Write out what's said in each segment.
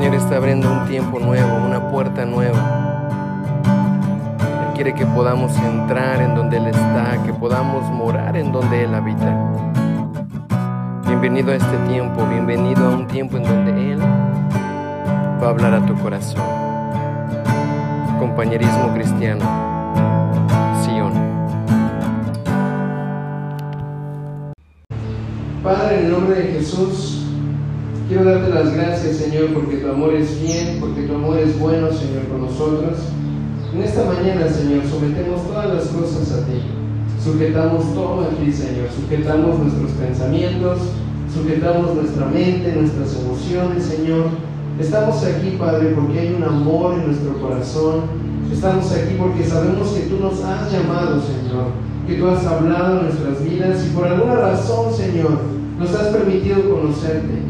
Señor está abriendo un tiempo nuevo, una puerta nueva. Él quiere que podamos entrar en donde Él está, que podamos morar en donde Él habita. Bienvenido a este tiempo, bienvenido a un tiempo en donde Él va a hablar a tu corazón. Compañerismo cristiano, Sion. Padre, en el nombre de Jesús, Quiero darte las gracias, Señor, porque tu amor es bien, porque tu amor es bueno, Señor, con nosotros. En esta mañana, Señor, sometemos todas las cosas a ti. Sujetamos todo a ti, Señor. Sujetamos nuestros pensamientos, sujetamos nuestra mente, nuestras emociones, Señor. Estamos aquí, Padre, porque hay un amor en nuestro corazón. Estamos aquí porque sabemos que tú nos has llamado, Señor, que tú has hablado en nuestras vidas y por alguna razón, Señor, nos has permitido conocerte.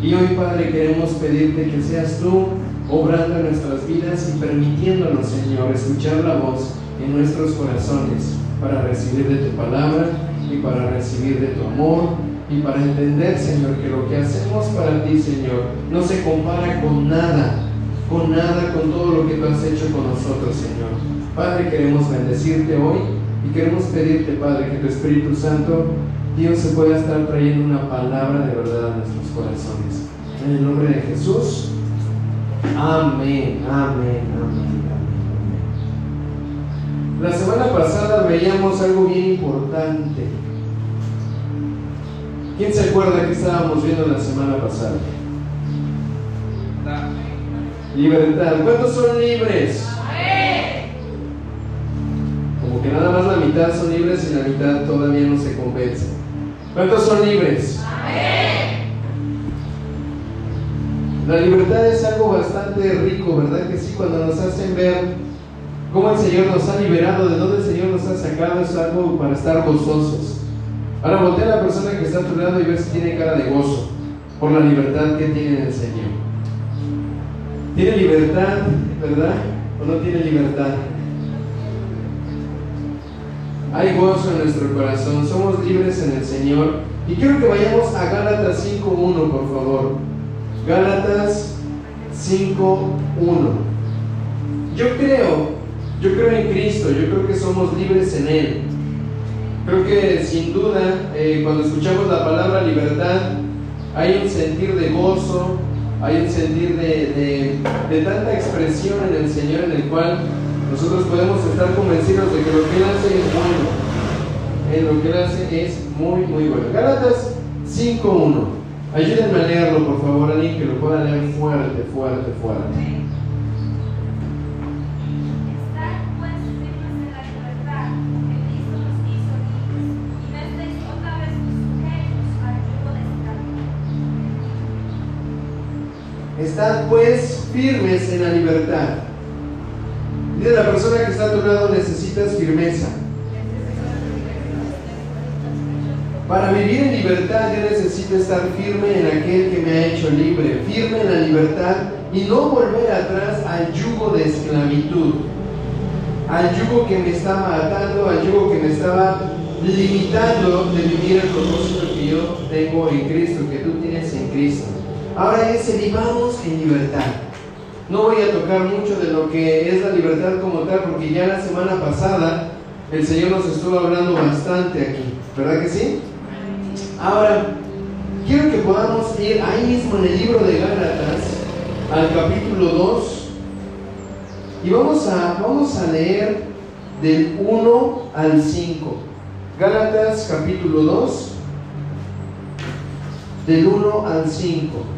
Y hoy, Padre, queremos pedirte que seas tú obrando nuestras vidas y permitiéndonos, Señor, escuchar la voz en nuestros corazones para recibir de tu palabra y para recibir de tu amor y para entender, Señor, que lo que hacemos para ti, Señor, no se compara con nada, con nada, con todo lo que tú has hecho con nosotros, Señor. Padre, queremos bendecirte hoy y queremos pedirte, Padre, que tu Espíritu Santo Dios se pueda estar trayendo una palabra de verdad a nuestros corazones. En el nombre de Jesús. Amén, amén, amén, amén. La semana pasada veíamos algo bien importante. ¿Quién se acuerda que estábamos viendo la semana pasada? Libertad. ¿Cuántos son libres? Como que nada más la mitad son libres y la mitad todavía no se convence. ¿Cuántos son libres? La libertad es algo bastante rico, ¿verdad que sí? Cuando nos hacen ver cómo el Señor nos ha liberado, de dónde el Señor nos ha sacado, es algo para estar gozosos. Ahora voltea a la persona que está a tu lado y ver si tiene cara de gozo por la libertad que tiene el Señor. ¿Tiene libertad, verdad? ¿O no tiene libertad? Hay gozo en nuestro corazón, somos libres en el Señor. Y quiero que vayamos a Gálatas 5.1, por favor. Gálatas 5.1. Yo creo, yo creo en Cristo, yo creo que somos libres en Él. Creo que sin duda, eh, cuando escuchamos la palabra libertad, hay un sentir de gozo, hay un sentir de, de tanta expresión en el Señor en el cual nosotros podemos estar convencidos de que lo que Él hace es bueno. En lo que Él hace es muy, muy bueno. Gálatas 5.1. Ayúdenme a leerlo, por favor, alguien que lo pueda leer fuerte, fuerte, fuerte. Estad pues firmes en la libertad Dice la persona que está a tu lado, necesitas firmeza. Para vivir en libertad yo necesito estar firme en aquel que me ha hecho libre, firme en la libertad y no volver atrás al yugo de esclavitud, al yugo que me estaba atando, al yugo que me estaba limitando de vivir el propósito que yo tengo en Cristo, que tú tienes en Cristo. Ahora es vivamos en libertad. No voy a tocar mucho de lo que es la libertad como tal, porque ya la semana pasada el Señor nos estuvo hablando bastante aquí, ¿verdad que sí? Ahora, quiero que podamos ir ahí mismo en el libro de Gálatas, al capítulo 2, y vamos a, vamos a leer del 1 al 5. Gálatas capítulo 2, del 1 al 5.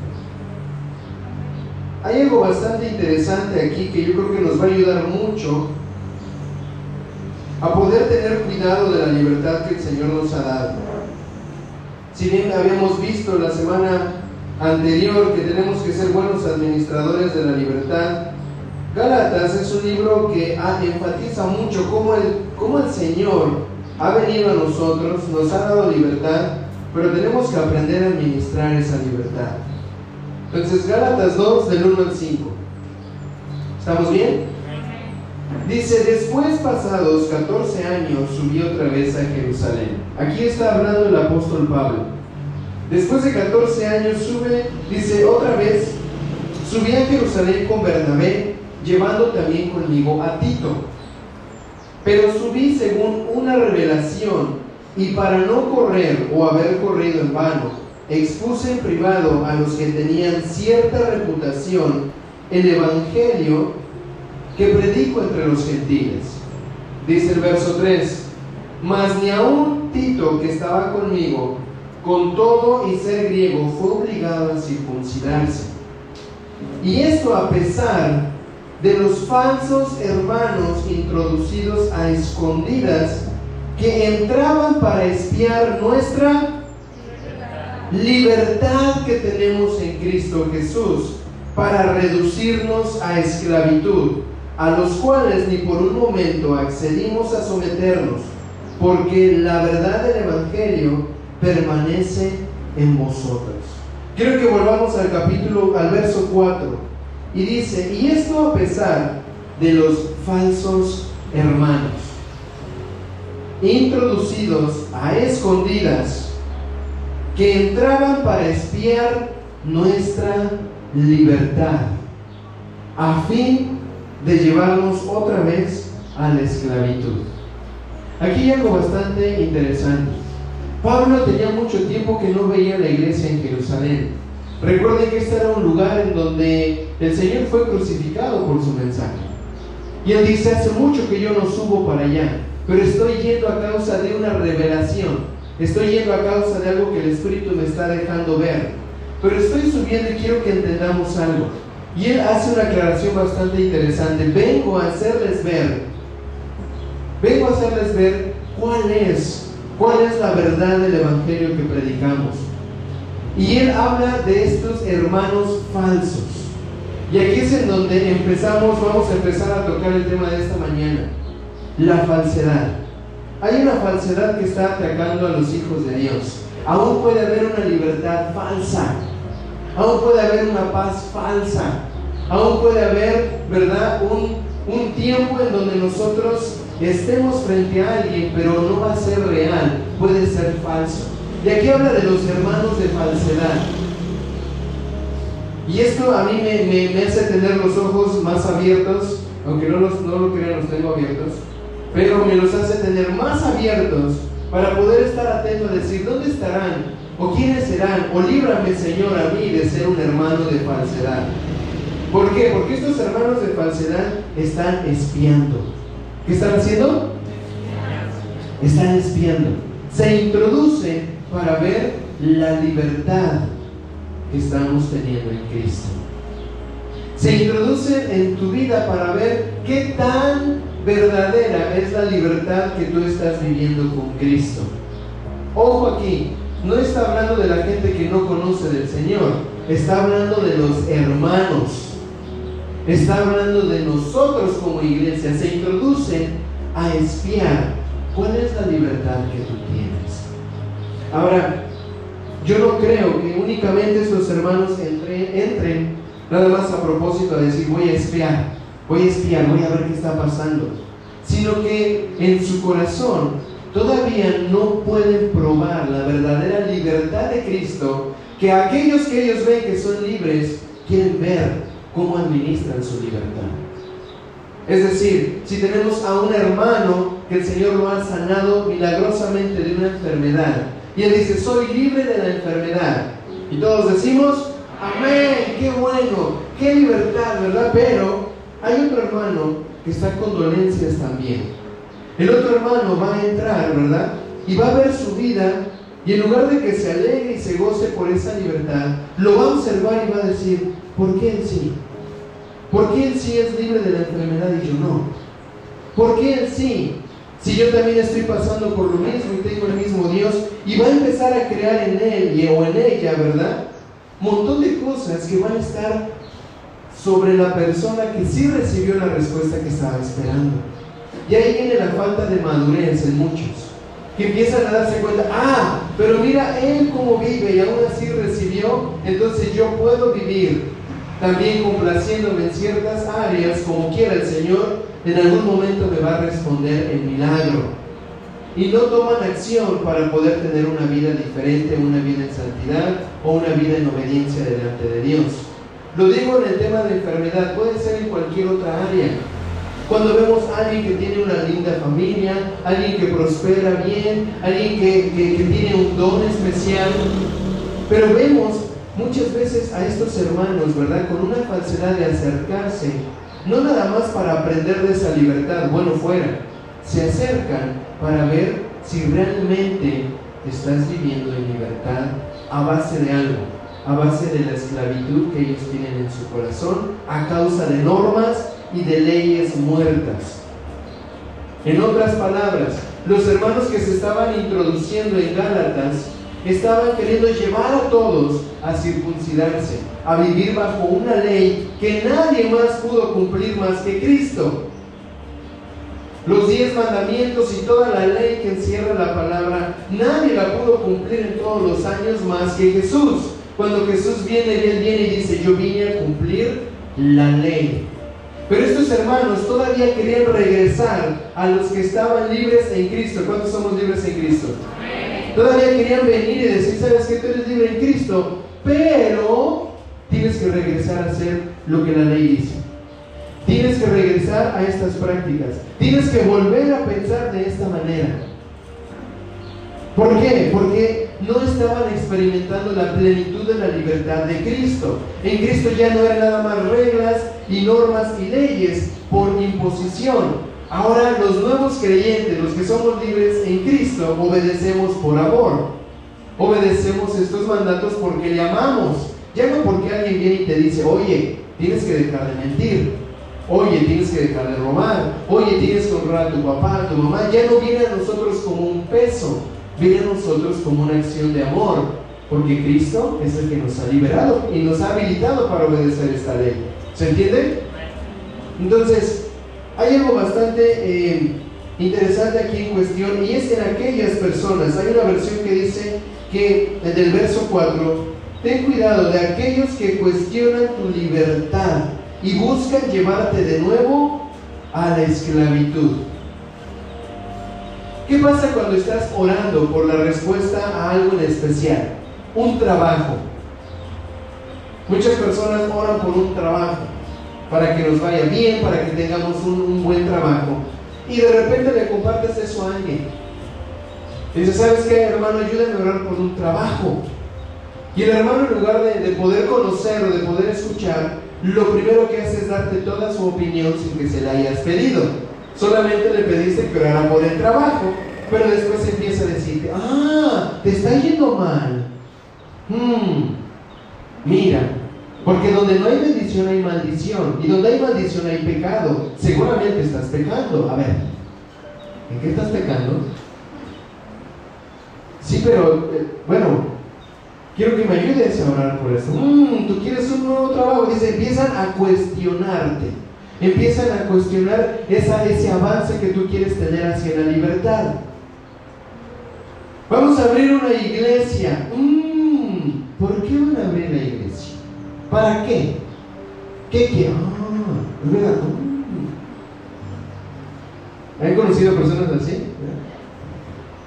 Hay algo bastante interesante aquí que yo creo que nos va a ayudar mucho a poder tener cuidado de la libertad que el Señor nos ha dado. Si bien habíamos visto la semana anterior que tenemos que ser buenos administradores de la libertad, Gálatas es un libro que enfatiza mucho cómo el, cómo el Señor ha venido a nosotros, nos ha dado libertad, pero tenemos que aprender a administrar esa libertad. Entonces, Gálatas 2, del 1 al 5. ¿Estamos bien? Dice, después pasados 14 años subí otra vez a Jerusalén. Aquí está hablando el apóstol Pablo. Después de 14 años sube, dice, otra vez subí a Jerusalén con Bernabé, llevando también conmigo a Tito. Pero subí según una revelación y para no correr o haber corrido en vano, expuse en privado a los que tenían cierta reputación el Evangelio que predico entre los gentiles. Dice el verso 3, mas ni aun Tito que estaba conmigo, con todo y ser griego, fue obligado a circuncidarse. Y esto a pesar de los falsos hermanos introducidos a escondidas que entraban para espiar nuestra libertad que tenemos en Cristo Jesús, para reducirnos a esclavitud, a los cuales ni por un momento accedimos a someternos, porque la verdad del Evangelio permanece en vosotros. Quiero que volvamos al capítulo, al verso 4, y dice, y esto a pesar de los falsos hermanos introducidos a escondidas que entraban para espiar nuestra libertad a fin de llevarnos otra vez a la esclavitud. Aquí hay algo bastante interesante. Pablo tenía mucho tiempo que no veía la iglesia en Jerusalén. Recuerden que este era un lugar en donde el Señor fue crucificado por su mensaje. Y él dice, hace mucho que yo no subo para allá pero estoy yendo a causa de una revelación, estoy yendo a causa de algo que el Espíritu me está dejando ver. Pero estoy subiendo y quiero que entendamos algo. Y él hace una aclaración bastante interesante. Vengo a hacerles ver, vengo a hacerles ver cuál es, cuál es la verdad del Evangelio que predicamos. Y él habla de estos hermanos falsos. Y aquí es en donde empezamos, vamos a empezar a tocar el tema de esta mañana la falsedad. Hay una falsedad que está atacando a los hijos de Dios. Aún puede haber una libertad falsa. Aún puede haber una paz falsa. Aún puede haber, ¿verdad? Un, tiempo en donde nosotros estemos frente a alguien, pero no va a ser real. Puede ser falso. Y aquí habla de los hermanos de falsedad. Y esto a mí me, hace tener los ojos más abiertos, aunque no, los, no lo crean, los tengo abiertos pero me los hace tener más abiertos para poder estar atento a decir, ¿dónde estarán? ¿O quiénes serán? ¿O líbrame, Señor, a mí de ser un hermano de falsedad? ¿Por qué? Porque estos hermanos de falsedad están espiando. ¿Qué están haciendo? Están espiando. Se introducen para ver la libertad que estamos teniendo en Cristo. Se introducen en tu vida para ver qué tan verdadera es la libertad que tú estás viviendo con Cristo. Ojo aquí, no está hablando de la gente que no conoce del Señor, está hablando de los hermanos, está hablando de nosotros como iglesia, se introducen a espiar cuál es la libertad que tú tienes. Ahora, yo no creo que únicamente estos hermanos entren, entren nada más a propósito de decir voy a espiar voy a espiar, voy a ver qué está pasando, sino que en su corazón todavía no pueden probar la verdadera libertad de Cristo, que aquellos que ellos ven que son libres quieren ver cómo administran su libertad. Es decir, si tenemos a un hermano que el Señor lo ha sanado milagrosamente de una enfermedad, y él dice, soy libre de la enfermedad, y todos decimos, amén, qué bueno, qué libertad, ¿verdad? Pero hay otro hermano que está con dolencias también. El otro hermano va a entrar, ¿verdad? Y va a ver su vida y en lugar de que se alegre y se goce por esa libertad, lo va a observar y va a decir, ¿por qué él sí? ¿Por qué él sí es libre de la enfermedad y yo no? ¿Por qué él sí? Si yo también estoy pasando por lo mismo y tengo el mismo Dios, y va a empezar a crear en él y, o en ella, ¿verdad? Montón de cosas que van a estar sobre la persona que sí recibió la respuesta que estaba esperando. Y ahí viene la falta de madurez en muchos, que empiezan a darse cuenta, ah, pero mira él cómo vive y aún así recibió, entonces yo puedo vivir también complaciéndome en ciertas áreas como quiera el Señor, en algún momento me va a responder el milagro. Y no toman acción para poder tener una vida diferente, una vida en santidad o una vida en obediencia delante de Dios. Lo digo en el tema de enfermedad, puede ser en cualquier otra área. Cuando vemos a alguien que tiene una linda familia, alguien que prospera bien, alguien que, que tiene un don especial, pero vemos muchas veces a estos hermanos, ¿verdad? Con una falsedad de acercarse, no nada más para aprender de esa libertad, bueno fuera, se acercan para ver si realmente estás viviendo en libertad a base de algo, a base de la esclavitud que ellos tienen en su corazón, a causa de normas y de leyes muertas. En otras palabras, los hermanos que se estaban introduciendo en Gálatas estaban queriendo llevar a todos a circuncidarse, a vivir bajo una ley que nadie más pudo cumplir más que Cristo. Los diez mandamientos y toda la ley que encierra la palabra, nadie la pudo cumplir en todos los años más que Jesús. Cuando Jesús viene, Él viene y dice, yo vine a cumplir la ley. Pero estos hermanos todavía querían regresar a los que estaban libres en Cristo. ¿Cuántos somos libres en Cristo? Todavía querían venir y decir, sabes que tú eres libre en Cristo, pero tienes que regresar a hacer lo que la ley dice. Tienes que regresar a estas prácticas. Tienes que volver a pensar de esta manera. ¿Por qué? Porque no estaban experimentando la plenitud de la libertad de Cristo. En Cristo ya no eran nada más reglas y normas y leyes por imposición, Ahora los nuevos creyentes, los que somos libres en Cristo, obedecemos por amor. Obedecemos estos mandatos porque le amamos. Ya no porque alguien viene y te dice, oye, tienes que dejar de mentir. Oye, tienes que dejar de robar. Oye, tienes que honrar a tu papá, a tu mamá. Ya no viene a nosotros como un peso. Viene a nosotros como una acción de amor. Porque Cristo es el que nos ha liberado y nos ha habilitado para obedecer esta ley. ¿Se entiende? Entonces, hay algo bastante eh, interesante aquí en cuestión y es en aquellas personas, hay una versión que dice que desde el verso 4, ten cuidado de aquellos que cuestionan tu libertad y buscan llevarte de nuevo a la esclavitud. ¿Qué pasa cuando estás orando por la respuesta a algo en especial? Un trabajo. Muchas personas oran por un trabajo para que nos vaya bien, para que tengamos un, buen trabajo. Y de repente le compartes eso a alguien. Dice, ¿sabes qué, hermano? Ayúdame a orar por un trabajo. Y el hermano, en lugar de, de poder conocer o de poder escuchar, lo primero que hace es darte toda su opinión sin que se la hayas pedido. Solamente le pediste que orara por el trabajo, pero después empieza a decirte, ah, te está yendo mal. Hmm, mira, porque donde no hay bendición hay maldición. Y donde hay maldición hay pecado. Seguramente estás pecando. A ver, ¿en qué estás pecando? Sí, pero eh, bueno, quiero que me ayudes a orar por eso. Mm, Tú quieres un nuevo trabajo. Dice, empiezan a cuestionarte. Empiezan a cuestionar ese avance que tú quieres tener hacia la libertad. Vamos a abrir una iglesia. Mm, ¿Por qué van a abrir la iglesia? ¿Para qué? ¿Qué quiero? Ah, es verdad. ¿Han conocido personas así?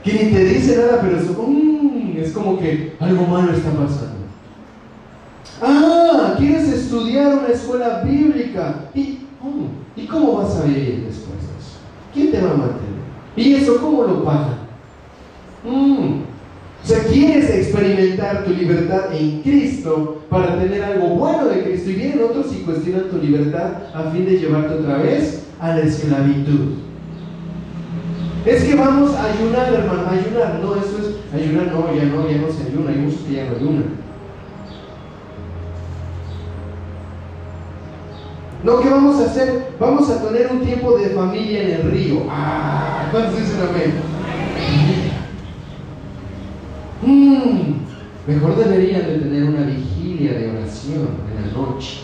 Que ni te dice nada, pero mm, es como que algo malo está pasando. Ah, quieres estudiar una escuela bíblica. ¿Y, ¿y cómo vas a vivir después de eso? ¿Quién te va a mantener? ¿Y eso cómo lo paga? Mm, o sea, quieres experimentar tu libertad en Cristo para tener algo bueno de Cristo y vienen otros y cuestionan tu libertad a fin de llevarte otra vez a la esclavitud. Es que vamos a ayunar, hermano, ayunar. No, eso es ayunar, no, ya no, ya no se ayuna, hay muchos que ya no ayunan. No, ¿qué vamos a hacer? Vamos a tener un tiempo de familia en el río. Ah, ¿cuántos dicen amén? Mm, mejor deberían de tener una vigilia de oración en la noche,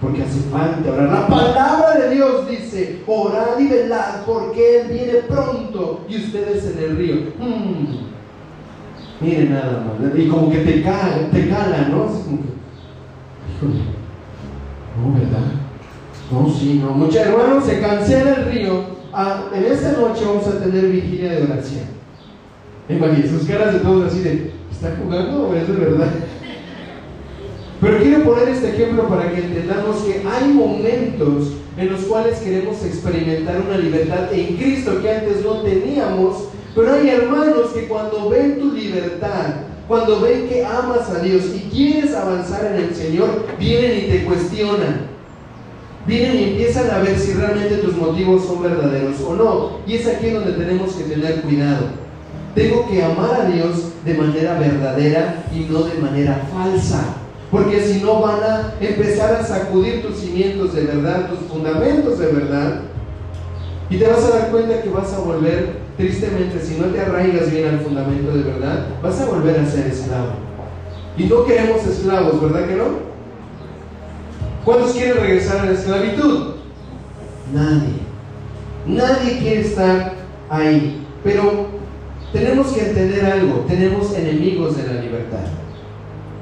porque hace falta orar. La palabra de Dios dice, orad y velad, porque Él viene pronto y ustedes en el río. Mm. Miren nada más, y como que te cala, te cala, ¿no? no, ¿verdad? No, sí, no. Muchos hermanos, se cancela el río. Ah, en esta noche vamos a tener vigilia de oración. Imagínense sus caras de todos así de, ¿está jugando o es de verdad? Pero quiero poner este ejemplo para que entendamos que hay momentos en los cuales queremos experimentar una libertad en Cristo que antes no teníamos, pero hay hermanos que cuando ven tu libertad, cuando ven que amas a Dios y quieres avanzar en el Señor, vienen y te cuestionan. Vienen y empiezan a ver si realmente tus motivos son verdaderos o no. Y es aquí donde tenemos que tener cuidado. Tengo que amar a Dios de manera verdadera y no de manera falsa. Porque si no van a empezar a sacudir tus cimientos de verdad, tus fundamentos de verdad. Y te vas a dar cuenta que vas a volver, tristemente, si no te arraigas bien al fundamento de verdad, vas a volver a ser esclavo. Y no queremos esclavos, ¿verdad que no? ¿Cuántos quieren regresar a la esclavitud? Nadie. Nadie quiere estar ahí. Pero tenemos que entender algo. Tenemos enemigos de la libertad.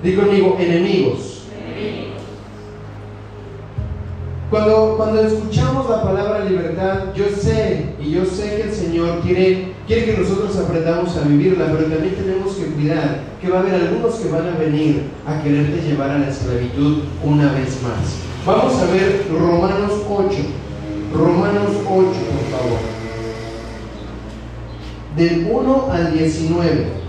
Digo conmigo, enemigos. Cuando, cuando escuchamos la palabra libertad, yo sé y yo sé que el Señor quiere, quiere que nosotros aprendamos a vivirla, pero también tenemos que cuidar que va a haber algunos que van a venir a quererte llevar a la esclavitud una vez más. Vamos a ver Romanos 8. Romanos 8, por favor. Del 1 al 19.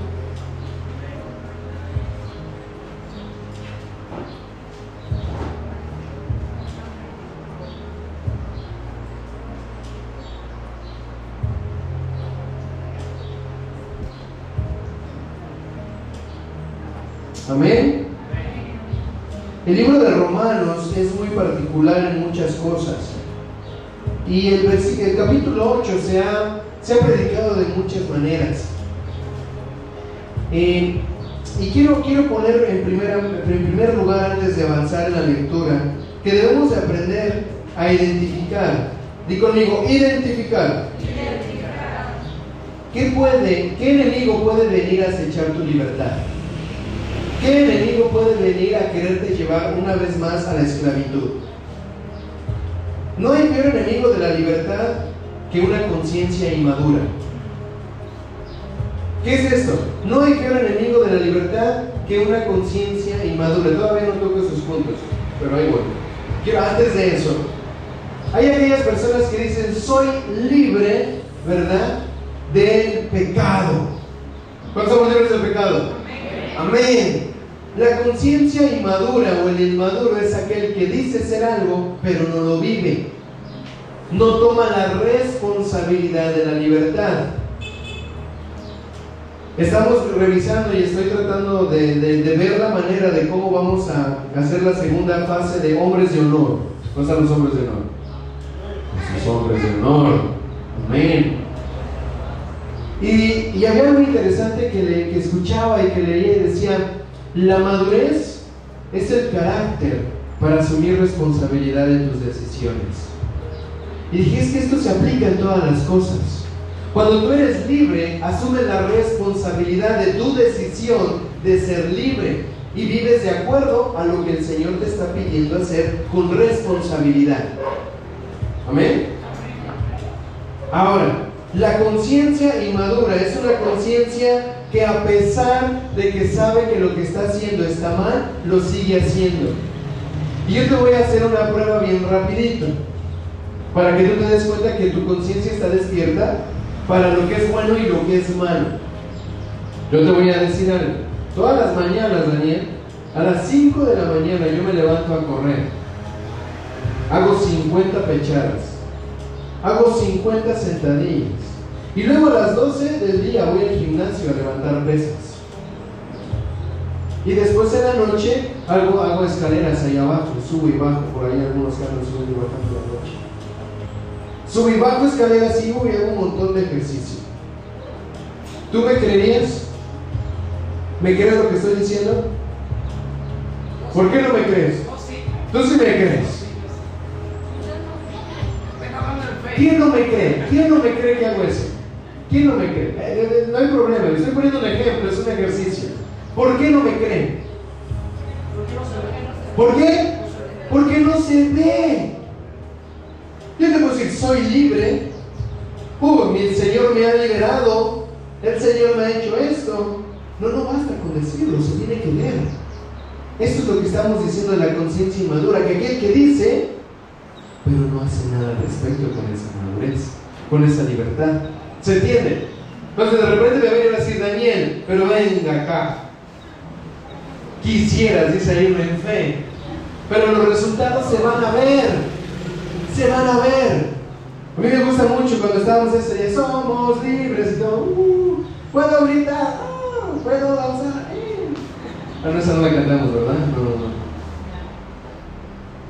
Amén. El libro de Romanos es muy particular en muchas cosas. Y el, el capítulo 8 se ha, se ha, predicado de muchas maneras. Eh, y quiero, quiero poner en, primera, en primer lugar, antes de avanzar en la lectura, que debemos de aprender a identificar. Di conmigo, identificar. identificar. ¿Qué puede, qué enemigo puede venir a acechar tu libertad? ¿Qué enemigo puede venir a quererte llevar una vez más a la esclavitud? No hay peor enemigo de la libertad que una conciencia inmadura. ¿Qué es esto? No hay peor enemigo de la libertad que una conciencia inmadura. Todavía no toco esos puntos, pero ahí voy. Quiero, antes de eso, hay aquellas personas que dicen, soy libre, ¿verdad? Del pecado. ¿Cuántos somos libres del pecado? Amén. La conciencia inmadura o el inmaduro es aquel que dice ser algo, pero no lo vive. No toma la responsabilidad de la libertad. Estamos revisando y estoy tratando de, ver la manera de cómo vamos a hacer la segunda fase de hombres de honor. ¿Cómo están los hombres de honor? Los hombres de honor. Amén. Y, había algo interesante que, le, que escuchaba y que leía y decía, la madurez es el carácter para asumir responsabilidad en tus decisiones. Y dije, es que esto se aplica en todas las cosas. Cuando tú eres libre, asumes la responsabilidad de tu decisión de ser libre y vives de acuerdo a lo que el Señor te está pidiendo hacer con responsabilidad. Amén. Ahora, la conciencia inmadura es una conciencia que a pesar de que sabe que lo que está haciendo está mal, lo sigue haciendo. Y yo te voy a hacer una prueba bien rapidito, para que tú te des cuenta que tu conciencia está despierta para lo que es bueno y lo que es malo. Yo te voy a decir algo. Todas las mañanas, Daniel, a las 5 de la mañana yo me levanto a correr. Hago 50 pechadas hago 50 sentadillas. Y luego a las 12 del día voy al gimnasio a levantar pesas. Y después en la noche hago, escaleras ahí abajo, subo y bajo, por ahí algunos carros suben y bajan por la noche. Subo y bajo escaleras y voy hago un montón de ejercicio. ¿Tú me creerías? ¿Me crees lo que estoy diciendo? ¿Por qué no me crees? Tú sí me crees. ¿Quién no me cree? ¿Quién no me cree que hago eso? ¿Quién no me cree? Eh, eh, no hay problema, le estoy poniendo un ejemplo, es un ejercicio. ¿Por qué no me creen? ¿Por qué? Porque no se ve. Yo te puedo decir, soy libre. Uh, el Señor me ha liberado. El Señor me ha hecho esto. No, no basta con decirlo, se tiene que ver. Esto es lo que estamos diciendo de la conciencia inmadura, que aquel que dice, pero no hace nada al respecto con esa madurez, con esa libertad. ¿Se entiende? Entonces de repente me viene a decir Daniel, pero venga acá. Quisieras, dice ahí en fe, pero los resultados se van a ver, se van a ver. A mí me gusta mucho cuando estábamos ese somos libres y todo, uh, puedo gritar, uh, puedo danzar. Eh. A no, esa no la cantamos, ¿verdad? No, no.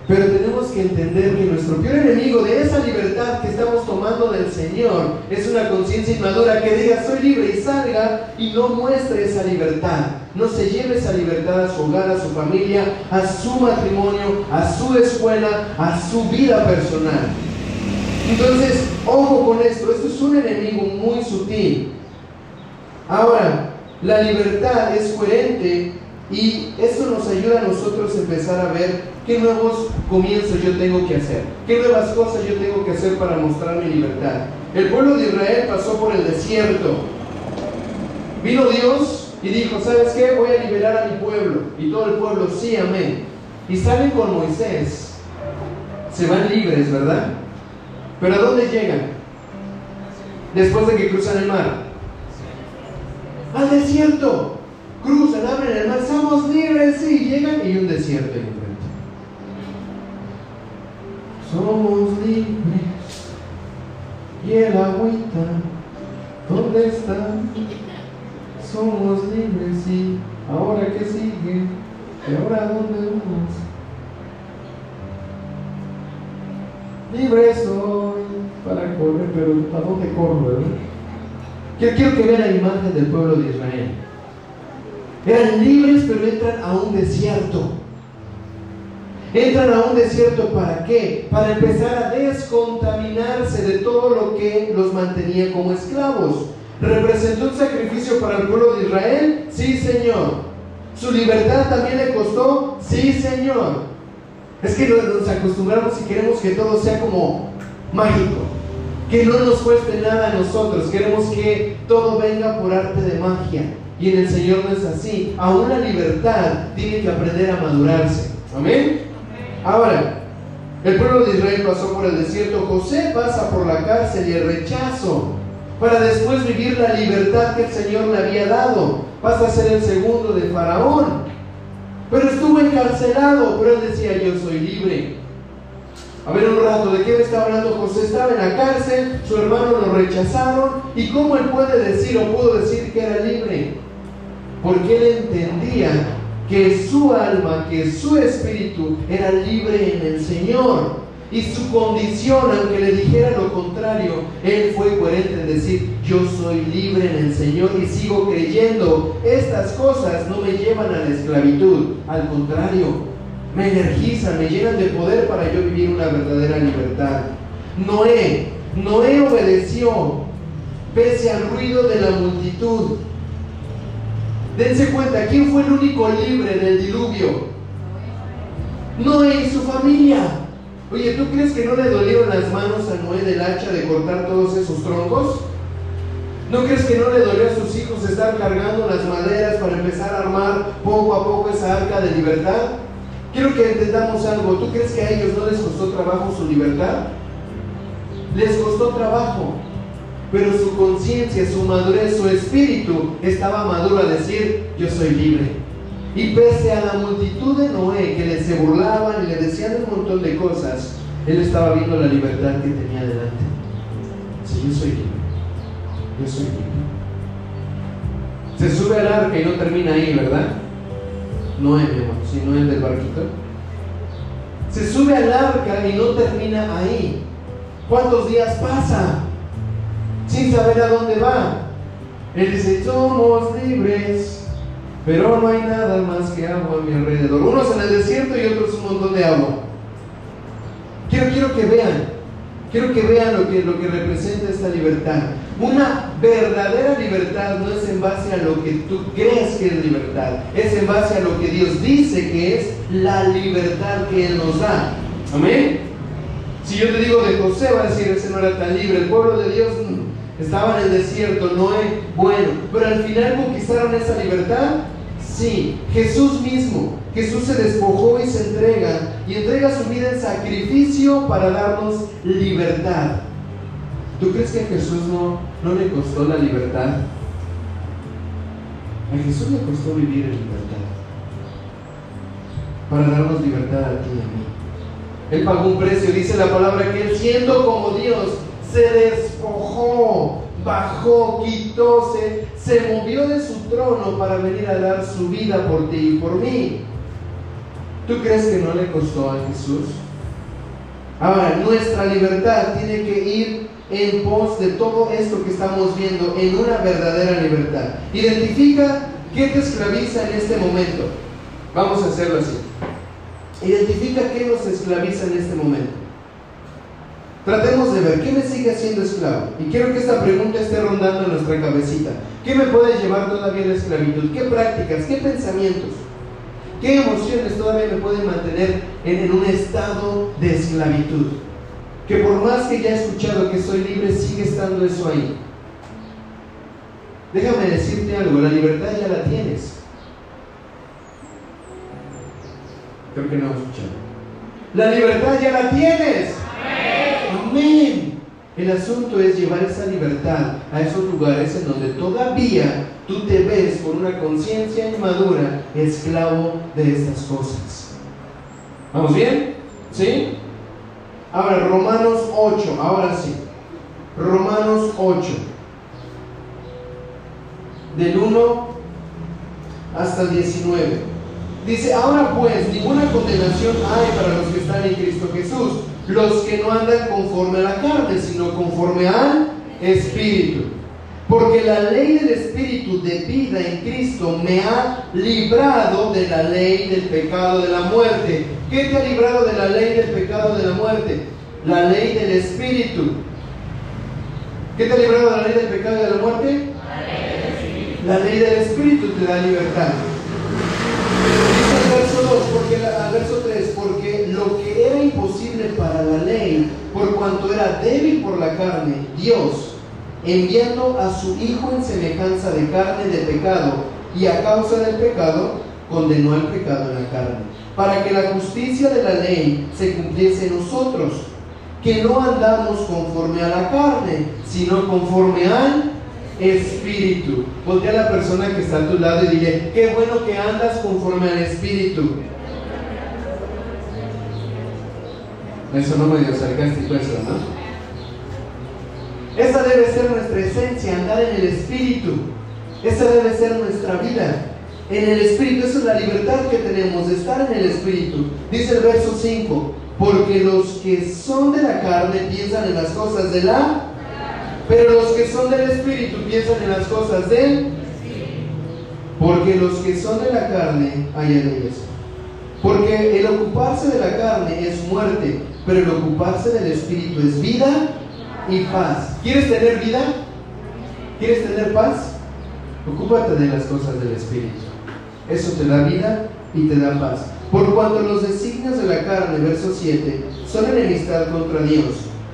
Pero tenemos que entender que nuestro peor enemigo de esa libertad que estamos tomando del Señor es una conciencia inmadura que diga soy libre y salga y no muestre esa libertad. No se lleve esa libertad a su hogar, a su familia, a su matrimonio, a su escuela, a su vida personal. Entonces, ojo con esto, esto es un enemigo muy sutil. Ahora, la libertad es coherente y esto nos ayuda a nosotros a empezar a ver qué nuevos comienzos yo tengo que hacer, qué nuevas cosas yo tengo que hacer para mostrar mi libertad. El pueblo de Israel pasó por el desierto. Vino Dios y dijo, ¿sabes qué? Voy a liberar a mi pueblo. Y todo el pueblo, sí, amén. Y salen con Moisés. Se van libres, ¿verdad? Pero ¿a dónde llegan? Después de que cruzan el mar. Al desierto. Cruzan, abren el mar, somos libres, sí, llegan y un desierto. Somos libres. Y el agüita, ¿dónde está? Somos libres y ahora que sigue, ¿y ahora dónde vamos? Libre soy para correr, pero ¿a dónde corro? Verdad? quiero que vean la imagen del pueblo de Israel. Eran libres, pero entran a un desierto. Entran a un desierto para qué? Para empezar a descontaminarse de todo lo que los mantenía como esclavos. ¿Representó un sacrificio para el pueblo de Israel? Sí, Señor. ¿Su libertad también le costó? Sí, Señor. Es que nos acostumbramos y queremos que todo sea como mágico, que no nos cueste nada a nosotros, queremos que todo venga por arte de magia. Y en el Señor no es así. Aún la libertad tiene que aprender a madurarse. Amén. Ahora, el pueblo de Israel pasó por el desierto. José pasa por la cárcel y el rechazo para después vivir la libertad que el Señor le había dado. Pasa a ser el segundo de Faraón. Pero estuvo encarcelado, pero él decía, yo soy libre. A ver un rato, ¿de qué me está hablando José? Estaba en la cárcel, su hermano lo rechazaron, ¿y cómo él puede decir o pudo decir que era libre? Porque él entendía que su alma, que su espíritu era libre en el Señor. Y su condición, aunque le dijera lo contrario, él fue coherente en decir, yo soy libre en el Señor y sigo creyendo. Estas cosas no me llevan a la esclavitud, al contrario, me energizan, me llenan de poder para yo vivir una verdadera libertad. Noé, Noé obedeció pese al ruido de la multitud. Dense cuenta, ¿quién fue el único libre del diluvio? Noé y su familia. Oye, ¿tú crees que no le dolieron las manos a Noé del hacha de cortar todos esos troncos? ¿No crees que no le dolió a sus hijos estar cargando las maderas para empezar a armar poco a poco esa arca de libertad? Quiero que entendamos algo. ¿Tú crees que a ellos no les costó trabajo su libertad? Les costó trabajo. Pero su conciencia, su madurez, su espíritu estaba maduro a decir, yo soy libre. Y pese a la multitud de Noé que le se burlaban y le decían un montón de cosas, él estaba viendo la libertad que tenía delante. Sí, yo soy libre. Yo soy libre. Se sube al arca y no termina ahí, ¿verdad? Noé, mi amor, sino el del barquito. Se sube al arca y no termina ahí. ¿Cuántos días pasa? Sin saber a dónde va. Él dice, somos libres pero no hay nada más que agua a mi alrededor. Unos en el desierto y otros un montón de agua. Quiero, quiero que vean, quiero que vean lo que, lo que representa esta libertad. Una verdadera libertad no es en base a lo que tú crees que es libertad, es en base a lo que Dios dice que es la libertad que Él nos da. Amén. Si yo te digo de José, va a decir, ese no era tan libre. El pueblo de Dios estaba en el desierto, no es bueno. Pero al final conquistaron esa libertad Sí, Jesús mismo. Jesús se despojó y se entrega y entrega su vida en sacrificio para darnos libertad. ¿Tú crees que a Jesús no, no le costó la libertad? A Jesús le costó vivir en libertad para darnos libertad a ti y a mí. Él pagó un precio, dice la palabra que él siendo como Dios se despojó, bajó, quitóse, se movió de su trono para venir a dar su vida por ti y por mí. ¿Tú crees que no le costó a Jesús? Ahora, nuestra libertad tiene que ir en pos de todo esto que estamos viendo, en una verdadera libertad. Identifica qué te esclaviza en este momento. Vamos a hacerlo así. Identifica qué nos esclaviza en este momento. Tratemos de ver qué me sigue haciendo esclavo. Y quiero que esta pregunta esté rondando en nuestra cabecita. ¿Qué me puede llevar todavía a la esclavitud? ¿Qué prácticas? ¿Qué pensamientos? ¿Qué emociones todavía me pueden mantener en, un estado de esclavitud? Que por más que ya he escuchado que soy libre, sigue estando eso ahí. Déjame decirte algo, la libertad ya la tienes. Creo que no he escuchado. La libertad ya la tienes. Amén. El asunto es llevar esa libertad a esos lugares en donde todavía tú te ves con una conciencia inmadura esclavo de estas cosas. ¿Vamos bien? ¿Sí? Ahora, Romanos 8, ahora sí. Romanos 8. Del 1 hasta el 19. Dice, ahora pues, ninguna condenación hay para los que están en Cristo Jesús, los que no andan conforme a la carne, sino conforme al Espíritu. Porque la ley del Espíritu de vida en Cristo me ha librado de la ley del pecado de la muerte. ¿Qué te ha librado de la ley del pecado de la muerte? La ley del Espíritu. ¿Qué te ha librado de la ley del pecado de la muerte? La ley del Espíritu te da libertad porque al verso 3, porque lo que era imposible para ley, por cuanto era débil por la carne, Dios, enviando a su Hijo en semejanza de carne de pecado, y a causa del pecado, condenó al pecado en la carne, para que la justicia de la ley se cumpliese en nosotros, que no andamos conforme a la carne, sino conforme al espíritu. Voltea a la persona que está a tu lado y dile, qué bueno que andas conforme al espíritu. Eso no medio sarcástico eso, ¿no? Esa debe ser nuestra esencia, andar en el espíritu. Esa debe ser nuestra vida. En el espíritu, esa es la libertad que tenemos de estar en el espíritu. Dice el verso 5, porque los que son de la carne piensan en las cosas de la pero los que son del Espíritu piensan en las cosas del Porque los que son de la carne, hay ellos. Porque el ocuparse de la carne es muerte, pero el ocuparse del Espíritu es vida y paz. ¿Quieres tener vida? ¿Quieres tener paz? Ocúpate de las cosas del Espíritu. Eso te da vida y te da paz. Por cuanto los designios de la carne, verso 7, son enemistad contra Dios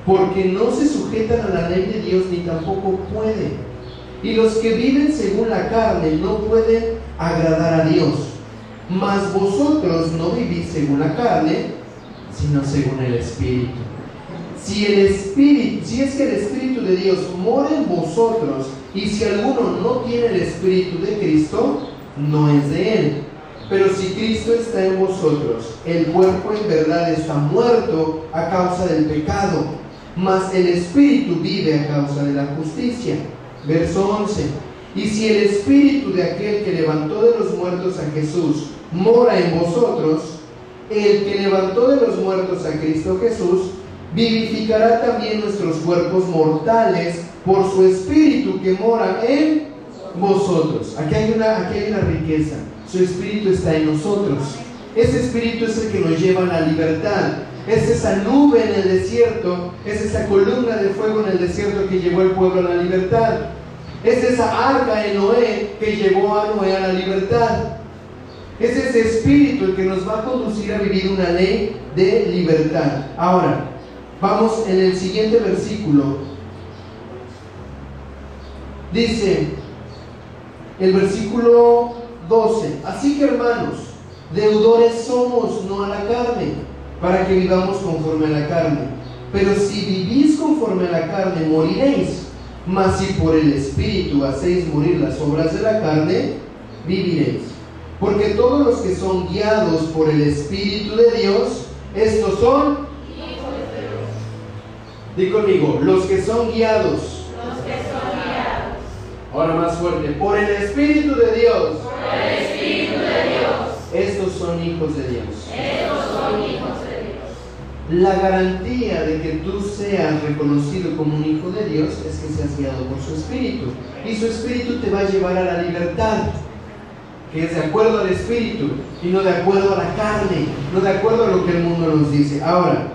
porque no se sujetan a la ley de Dios ni tampoco pueden. Y los que viven según la carne no pueden agradar a Dios. Mas vosotros no vivís según la carne, sino según el Espíritu. Si el Espíritu, si es que el Espíritu de Dios mora en vosotros, y si alguno no tiene el Espíritu de Cristo, no es de él. Pero si Cristo está en vosotros, el cuerpo en verdad está muerto a causa del pecado mas el Espíritu vive a causa de la justicia. Verso 11. Y si el Espíritu de aquel que levantó de los muertos a Jesús mora en vosotros, el que levantó de los muertos a Cristo Jesús, vivificará también nuestros cuerpos mortales por su Espíritu que mora en vosotros. Aquí hay una, aquí hay una riqueza. Su Espíritu está en nosotros. Ese Espíritu es el que nos lleva a la libertad es esa nube en el desierto, es esa columna de fuego en el desierto que llevó al pueblo a la libertad. Es esa arca de Noé que llevó a Noé a la libertad. Es ese espíritu el que nos va a conducir a vivir una ley de libertad. Ahora, vamos en el siguiente versículo. Dice, el versículo 12. Así que hermanos, deudores somos, no a la carne, para que vivamos conforme a la carne. Pero si vivís conforme a la carne, moriréis. Mas si por el Espíritu hacéis morir las obras de la carne, viviréis. Porque todos los que son guiados por el Espíritu de Dios, estos son... Di conmigo, los que son guiados. Los que son guiados. Ahora más fuerte, por el Espíritu de Dios. Por el Espíritu de Dios. Estos son hijos de Dios. Estos son hijos de Dios. La garantía de que tú seas reconocido como un hijo de Dios es que seas guiado por su Espíritu. Y su Espíritu te va a llevar a la libertad, que es de acuerdo al Espíritu y no de acuerdo a la carne, no de acuerdo a lo que el mundo nos dice. Ahora,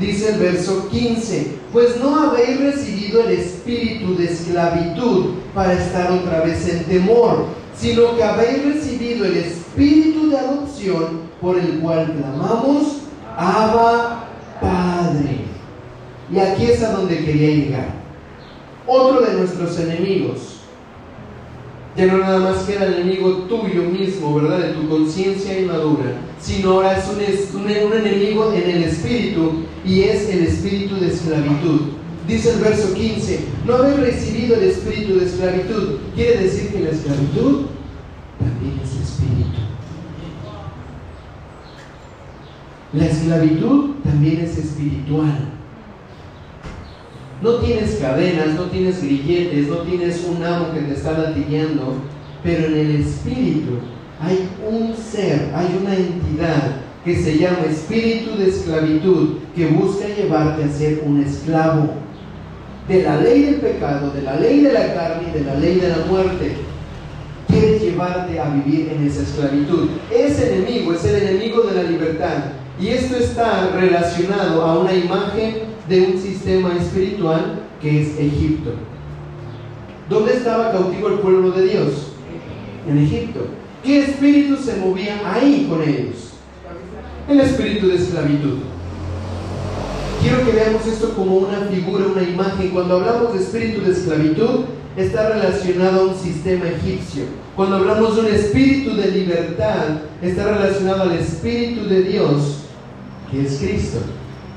dice el verso 15, pues no habéis recibido el espíritu de esclavitud para estar otra vez en temor, sino que habéis recibido el espíritu de adopción por el cual clamamos, Abba Padre. Y aquí es a donde quería llegar. Otro de nuestros enemigos, ya no nada más que era el enemigo tuyo mismo, ¿verdad? De tu conciencia inmadura, sino ahora es un, enemigo en el espíritu y es el espíritu de esclavitud. Dice el verso 15, no habéis recibido el espíritu de esclavitud. Quiere decir que la esclavitud también es espíritu. La esclavitud también es espiritual. No tienes cadenas, no tienes grilletes, no tienes un amo que te está latigueando, pero en el espíritu hay un ser, hay una entidad que se llama espíritu de esclavitud que busca llevarte a ser un esclavo de la ley del pecado, de la ley de la carne y de la ley de la muerte. Quiere llevarte a vivir en esa esclavitud. Ese enemigo es el enemigo de la libertad. Y esto está relacionado a una imagen de un sistema espiritual que es Egipto. ¿Dónde estaba cautivo el pueblo de Dios? En Egipto. ¿Qué espíritu se movía ahí con ellos? El espíritu de esclavitud. Quiero que veamos esto como una figura, una imagen. Cuando hablamos de espíritu de esclavitud, está relacionado a un sistema egipcio. Cuando hablamos de un espíritu de libertad, está relacionado al espíritu de Dios, que es Cristo.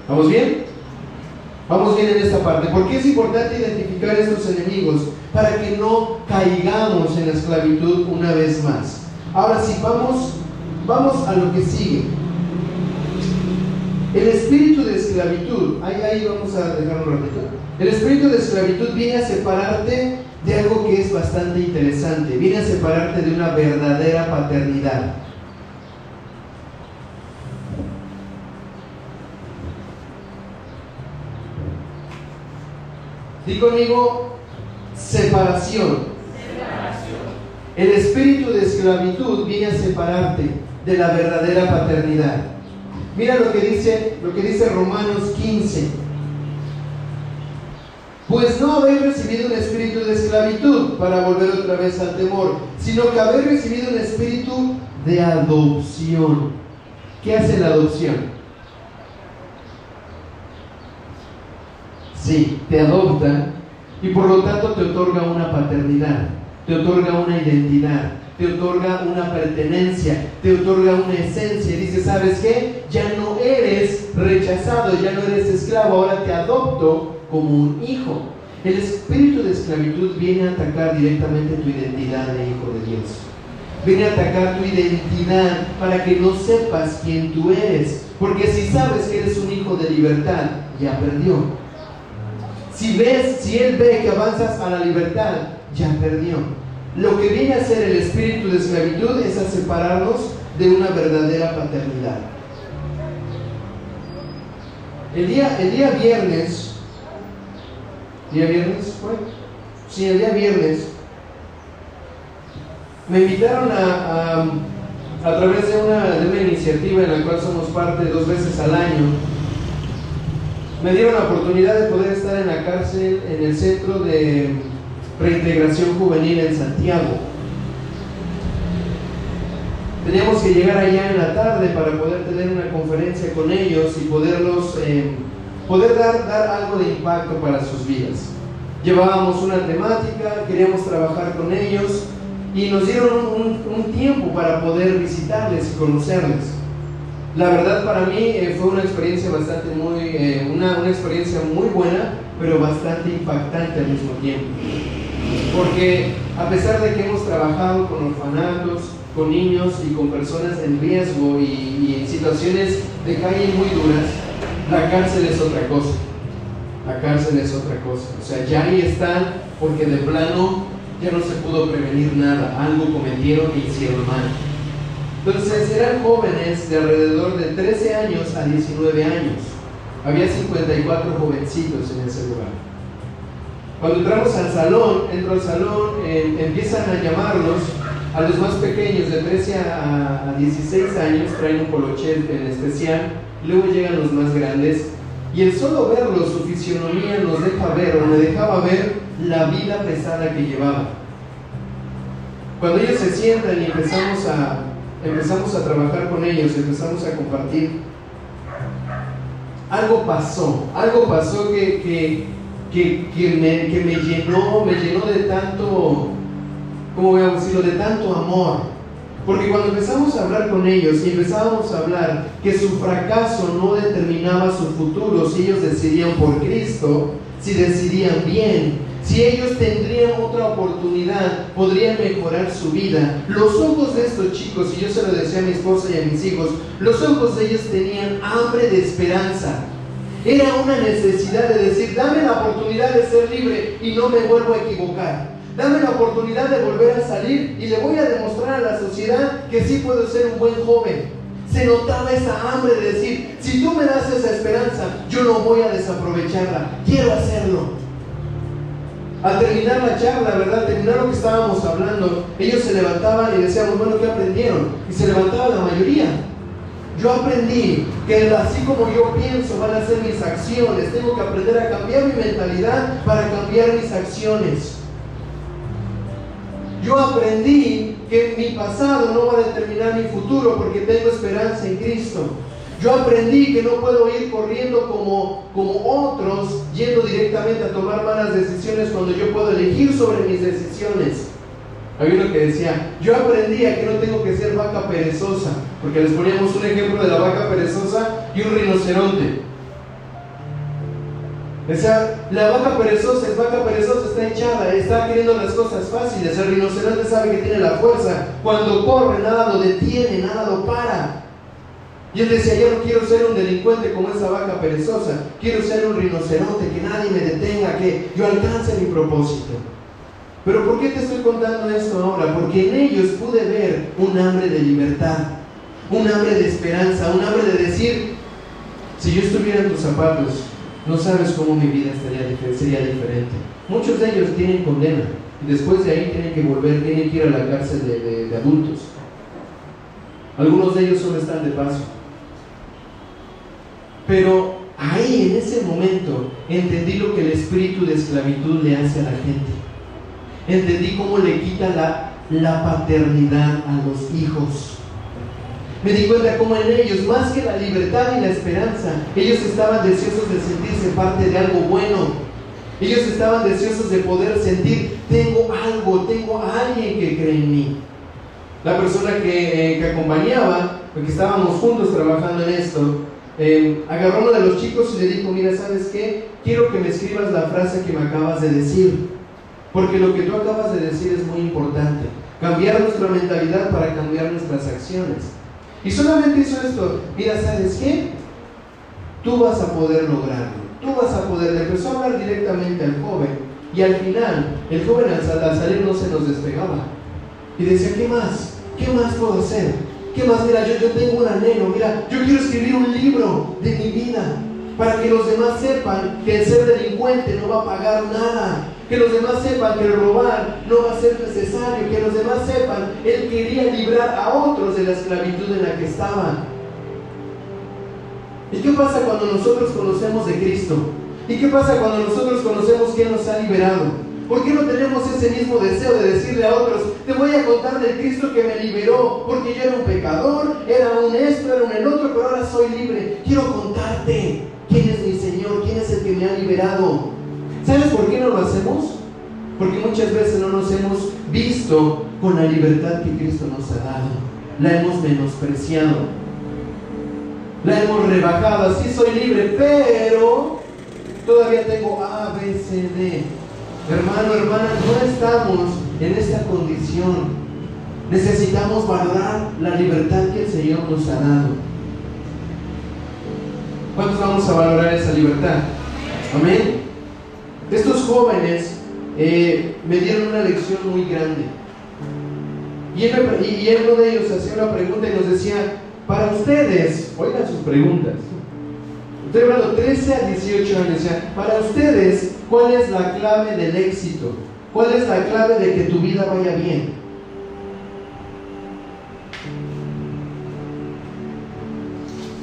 ¿Vamos bien? Vamos bien en esta parte. ¿Por qué es importante identificar estos enemigos? Para que no caigamos en la esclavitud una vez más. Ahora sí, vamos, vamos a lo que sigue. El espíritu de esclavitud, ahí, ahí vamos a dejarlo un. El espíritu de esclavitud viene a separarte de algo que es bastante interesante. Viene a separarte de una verdadera paternidad. Di conmigo, separación. El espíritu de esclavitud viene a separarte de la verdadera paternidad. Mira lo que dice, lo que dice Romanos 15. Pues no habéis recibido un espíritu de esclavitud para volver otra vez al temor, sino que habéis recibido un espíritu de adopción. ¿Qué hace la adopción? Sí, te adopta y por lo tanto te otorga una paternidad, te otorga una identidad, te otorga una pertenencia, te otorga una esencia. Dice, ¿sabes qué? Ya no eres rechazado, ya no eres esclavo, ahora te adopto como un hijo. El espíritu de esclavitud viene a atacar directamente tu identidad de hijo de Dios. Viene a atacar tu identidad para que no sepas quién tú eres. Porque si sabes que eres un hijo de libertad, ya perdió. Si ves, si él ve que avanzas a la libertad, ya perdió. Lo que viene a ser el espíritu de esclavitud es a separarnos de una verdadera paternidad. El día, el día viernes, ¿día viernes fue? Sí, el día viernes, me invitaron a, a, a través de una, de una iniciativa en la cual somos parte dos veces al año, me dieron la oportunidad de poder estar en la cárcel en el centro de reintegración juvenil en Santiago. Teníamos que llegar allá en la tarde para poder tener una conferencia con ellos y poderlos, eh, poder dar, dar algo de impacto para sus vidas. Llevábamos una temática, queríamos trabajar con ellos y nos dieron un, un tiempo para poder visitarles y conocerles. La verdad para mí eh, fue una experiencia bastante muy, eh, una, una experiencia muy buena, pero bastante impactante al mismo tiempo. Porque a pesar de que hemos trabajado con orfanatos, con niños y con personas en riesgo y, en situaciones de calle muy duras, la cárcel es otra cosa. La cárcel es otra cosa. O sea, ya ahí están porque de plano ya no se pudo prevenir nada. Algo cometieron e hicieron mal. Entonces eran jóvenes de alrededor de 13 años a 19 años. Había 54 jovencitos en ese lugar. Cuando entramos al salón, entro al salón, eh, empiezan a llamarlos a los más pequeños de 13 a, a 16 años, traen un colochet en especial, luego llegan los más grandes, y el solo verlos, su fisionomía nos deja ver, o me dejaba ver la vida pesada que llevaba. Cuando ellos se sientan y empezamos a, empezamos a trabajar con ellos, empezamos a compartir, algo pasó, algo pasó que, que, que, que me, que me llenó, me llenó de tanto, ¿cómo voy a decirlo?, de tanto amor. Porque cuando empezamos a hablar con ellos y empezábamos a hablar que su fracaso no determinaba su futuro, si ellos decidían por Cristo, si decidían bien, si ellos tendrían otra oportunidad, podrían mejorar su vida. Los ojos de estos chicos, y yo se lo decía a mi esposa y a mis hijos, los ojos de ellos tenían hambre de esperanza. Era una necesidad de decir, dame la oportunidad de ser libre y no me vuelvo a equivocar. Dame la oportunidad de volver a salir y le voy a demostrar a la sociedad que sí puedo ser un buen joven. Se notaba esa hambre de decir, si tú me das esa esperanza, yo no voy a desaprovecharla, quiero hacerlo. Al terminar la charla, ¿verdad? Terminar lo que estábamos hablando, ellos se levantaban y decíamos, bueno, ¿qué aprendieron? Y se levantaba la mayoría. Yo aprendí que así como yo pienso van a ser mis acciones. Tengo que aprender a cambiar mi mentalidad para cambiar mis acciones. Yo aprendí que mi pasado no va a determinar mi futuro porque tengo esperanza en Cristo. Yo aprendí que no puedo ir corriendo como, como otros, yendo directamente a tomar malas decisiones cuando yo puedo elegir sobre mis decisiones. Había uno que decía, yo aprendí a que no tengo que ser vaca perezosa, porque les poníamos un ejemplo de la vaca perezosa y un rinoceronte. Decía, la vaca perezosa es vaca perezosa, está echada, está queriendo las cosas fáciles. El rinoceronte sabe que tiene la fuerza. Cuando corre, nada lo detiene, nada lo para. Y él decía, yo no quiero ser un delincuente como esa vaca perezosa, quiero ser un rinoceronte, que nadie me detenga, que yo alcance mi propósito. Pero ¿por qué te estoy contando esto ahora? Porque en ellos pude ver un hambre de libertad, un hambre de esperanza, un hambre de decir, si yo estuviera en tus zapatos, no sabes cómo mi vida estaría, sería diferente. Muchos de ellos tienen condena y después de ahí tienen que volver, tienen que ir a la cárcel de, de, de adultos. Algunos de ellos solo están de paso. Pero ahí, en ese momento, entendí lo que el espíritu de esclavitud le hace a la gente. Entendí cómo le quita la, la paternidad a los hijos. Me di cuenta cómo en ellos, más que la libertad y la esperanza, ellos estaban deseosos de sentirse parte de algo bueno. Ellos estaban deseosos de poder sentir, tengo algo, tengo a alguien que cree en mí. La persona que, eh, que acompañaba, porque estábamos juntos trabajando en esto, eh, agarró uno de los chicos y le dijo, mira, ¿sabes qué? Quiero que me escribas la frase que me acabas de decir, porque lo que tú acabas de decir es muy importante. Cambiar nuestra mentalidad para cambiar nuestras acciones. Y solamente hizo esto, mira, ¿sabes qué? Tú vas a poder lograrlo, tú vas a poder, le empezó a hablar directamente al joven y al final, el joven al salir no se nos despegaba. Y decía, ¿qué más? ¿Qué más puedo hacer? ¿Qué más? Mira, yo, yo tengo un anhelo, mira, yo quiero escribir un libro de mi vida para que los demás sepan que el ser delincuente no va a pagar nada, que los demás sepan que el robar no va a ser necesario, que los demás sepan, él quería librar a otros de la esclavitud en la que estaban. ¿Y qué pasa cuando nosotros conocemos de Cristo? ¿Y qué pasa cuando nosotros conocemos quién nos ha liberado? ¿Por qué no tenemos ese mismo deseo de decirle a otros, te voy a contar del Cristo que me liberó, porque yo era un pecador, era un esto, era un el otro, pero ahora soy libre? Quiero contarte quién es mi Señor, quién es el que me ha liberado. ¿Sabes por qué no lo hacemos? Porque muchas veces no nos hemos visto con la libertad que Cristo nos ha dado. La hemos menospreciado. La hemos rebajado. Así soy libre, pero todavía tengo A, B, C, D. Hermano, hermana, no estamos en esta condición. Necesitamos valorar la libertad que el Señor nos ha dado. ¿Cuántos vamos a valorar esa libertad? Amén. Estos jóvenes eh, me dieron una lección muy grande. Y, y uno de ellos hacía una pregunta y nos decía, para ustedes, oigan sus preguntas. Estoy hablando 13 a 18 años. para ustedes, ¿cuál es la clave del éxito? ¿Cuál es la clave de que tu vida vaya bien?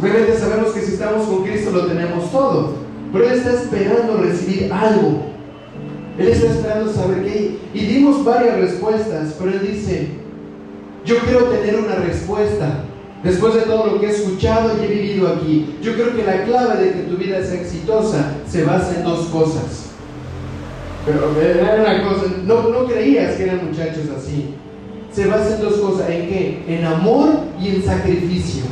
Realmente sabemos que si estamos con Cristo lo tenemos todo, pero Él está esperando recibir algo. Él está esperando saber qué. Y dimos varias respuestas, pero Él dice, yo quiero tener una respuesta. Después de todo lo que he escuchado y he vivido aquí, yo creo que la clave de que tu vida sea exitosa se basa en dos cosas. Pero era una cosa, no, no creías que eran muchachos así. Se basa en dos cosas. ¿En qué? En amor y en sacrificio.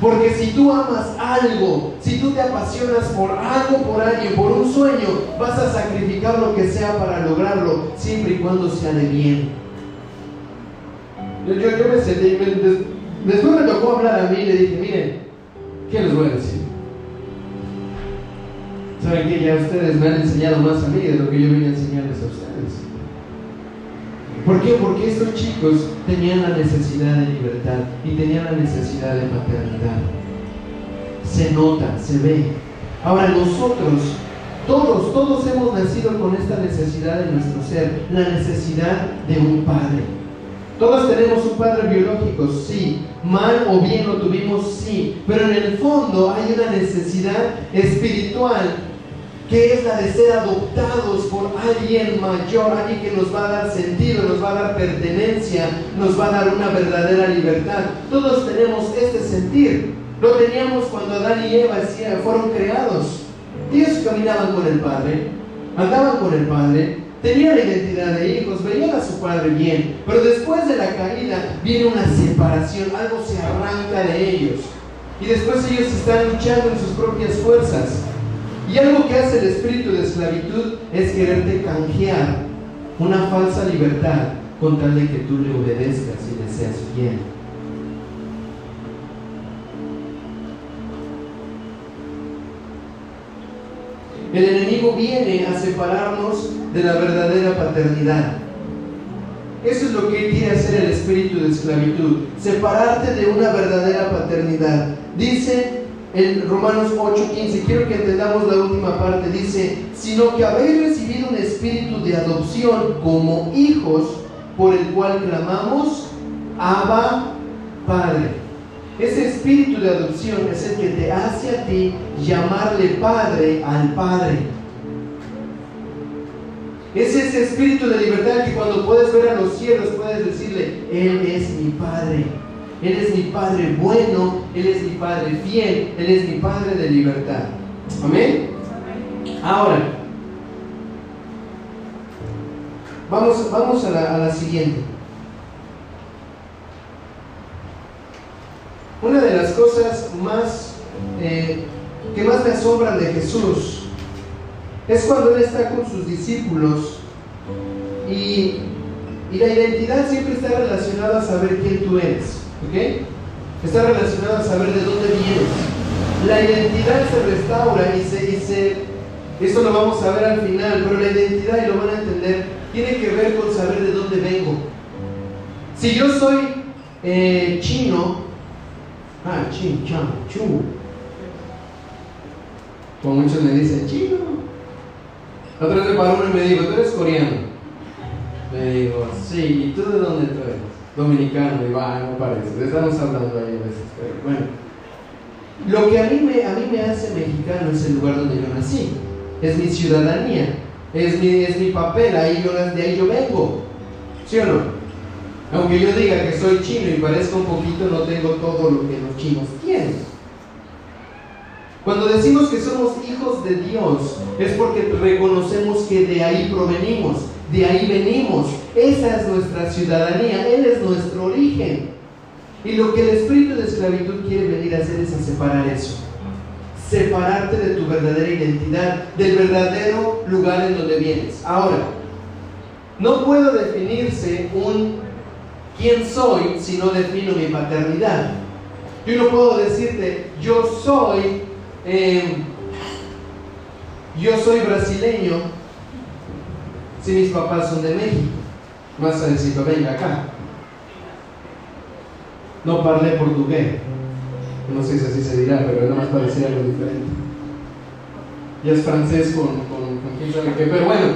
Porque si tú amas algo, si tú te apasionas por algo, por alguien, por un sueño, vas a sacrificar lo que sea para lograrlo, siempre y cuando sea de bien. Yo, yo, me sentí, Después me tocó hablar a mí y le dije, miren, ¿qué les voy a decir? Saben que ya ustedes me han enseñado más a mí de lo que yo venía a enseñarles a ustedes. ¿Por qué? Porque estos chicos tenían la necesidad de libertad y tenían la necesidad de maternidad. Se nota, se ve. Ahora nosotros, todos, todos hemos nacido con esta necesidad de nuestro ser, la necesidad de un padre. Todos tenemos un padre biológico, sí. Mal o bien lo tuvimos, sí. Pero en el fondo hay una necesidad espiritual que es la de ser adoptados por alguien mayor, alguien que nos va a dar sentido, nos va a dar pertenencia, nos va a dar una verdadera libertad. Todos tenemos este sentir. Lo teníamos cuando Adán y Eva fueron creados. Ellos caminaban con el Padre, andaban con el Padre, Tenían la identidad de hijos, veían a su padre bien, pero después de la caída viene una separación, algo se arranca de ellos. Y después ellos están luchando en sus propias fuerzas. Y algo que hace el espíritu de esclavitud es quererte canjear una falsa libertad con tal de que tú le obedezcas y le seas fiel. El enemigo viene a separarnos de la verdadera paternidad. Eso es lo que quiere hacer el espíritu de esclavitud, separarte de una verdadera paternidad. Dice en Romanos 8:15, quiero que entendamos la última parte, dice, sino que habéis recibido un espíritu de adopción como hijos, por el cual clamamos, Abba Padre. Ese espíritu de adopción es el que te hace a ti llamarle Padre al Padre. Es ese espíritu de libertad que cuando puedes ver a los cielos puedes decirle, Él es mi Padre. Él es mi Padre bueno, Él es mi Padre fiel, Él es mi Padre de libertad. Amén. Ahora, vamos, vamos a, la, a la siguiente. Una de las cosas más eh, que más me asombran de Jesús es cuando Él está con sus discípulos y, la identidad siempre está relacionada a saber quién tú eres, ¿ok? Está relacionada a saber de dónde vienes. La identidad se restaura y se, dice esto lo vamos a ver al final, pero la identidad, y lo van a entender, tiene que ver con saber de dónde vengo. Si yo soy eh, chino, Ah, chin, chan, chu. Como muchos me dicen, chino. Otra vez me paró uno y me dijo, ¿tú eres coreano? Me digo, sí, ¿y tú de dónde tú eres? Dominicano, y va, no parece. Estamos hablando ahí a veces, pero bueno. Lo que a mí, me, a mí me hace mexicano es el lugar donde yo nací. Es mi ciudadanía. Es mi, es mi papel, ahí yo, de ahí yo vengo. ¿Sí o no? Aunque yo diga que soy chino y parezca un poquito, no tengo todo lo que los chinos tienen. Cuando decimos que somos hijos de Dios, es porque reconocemos que de ahí provenimos, de ahí venimos. esa es nuestra ciudadanía, Él es nuestro origen. Y lo que el espíritu de esclavitud quiere venir a hacer es a separar eso. Separarte de tu verdadera identidad, del verdadero lugar en donde vienes. Ahora, no puedo definirse un quién soy si no defino mi paternidad. Yo no puedo decirte, yo soy, em, yo soy brasileño si mis papás son de México. Más a decir, venga acá. No parlé portugués. No sé si así se dirá, pero nada más para decir algo diferente. Ya es francés con, con, con quién sabe qué. Pero bueno,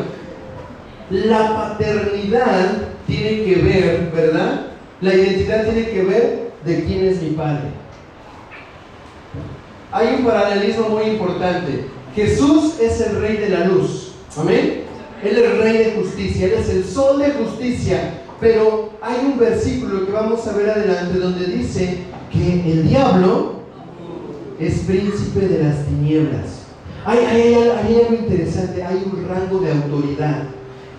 la paternidad tiene que ver, ¿verdad? La identidad tiene que ver de quién es mi padre. Hay un paralelismo muy importante. Jesús es el rey de la luz. Amén. Él es el rey de justicia, Él es el sol de justicia. Pero hay un versículo que vamos a ver adelante donde dice que el diablo es príncipe de las tinieblas. Hay, algo interesante, hay un rango de autoridad.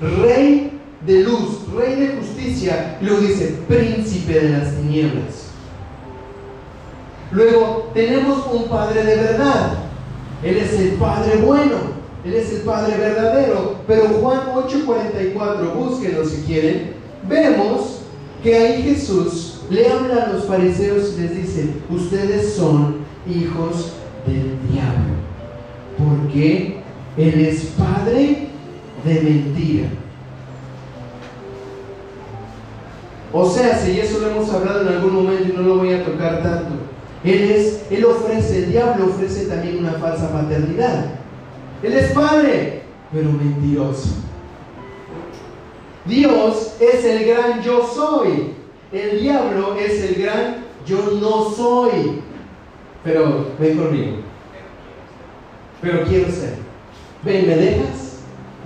Rey de luz, rey de justicia, luego dice príncipe de las tinieblas. Luego tenemos un Padre de verdad. Él es el Padre bueno, Él es el Padre verdadero. Pero Juan 8:44, búsquenlo si quieren, vemos que ahí Jesús le habla a los fariseos y les dice, ustedes son hijos del diablo, porque Él es Padre de mentira. O sea, si eso lo hemos hablado en algún momento y no lo voy a tocar tanto. Él es, él ofrece, el diablo ofrece también una falsa paternidad. Él es padre, pero mentiroso. Dios es el gran yo soy. El diablo es el gran yo no soy. Pero ven conmigo. Pero quiero ser. Ven, ¿me dejas?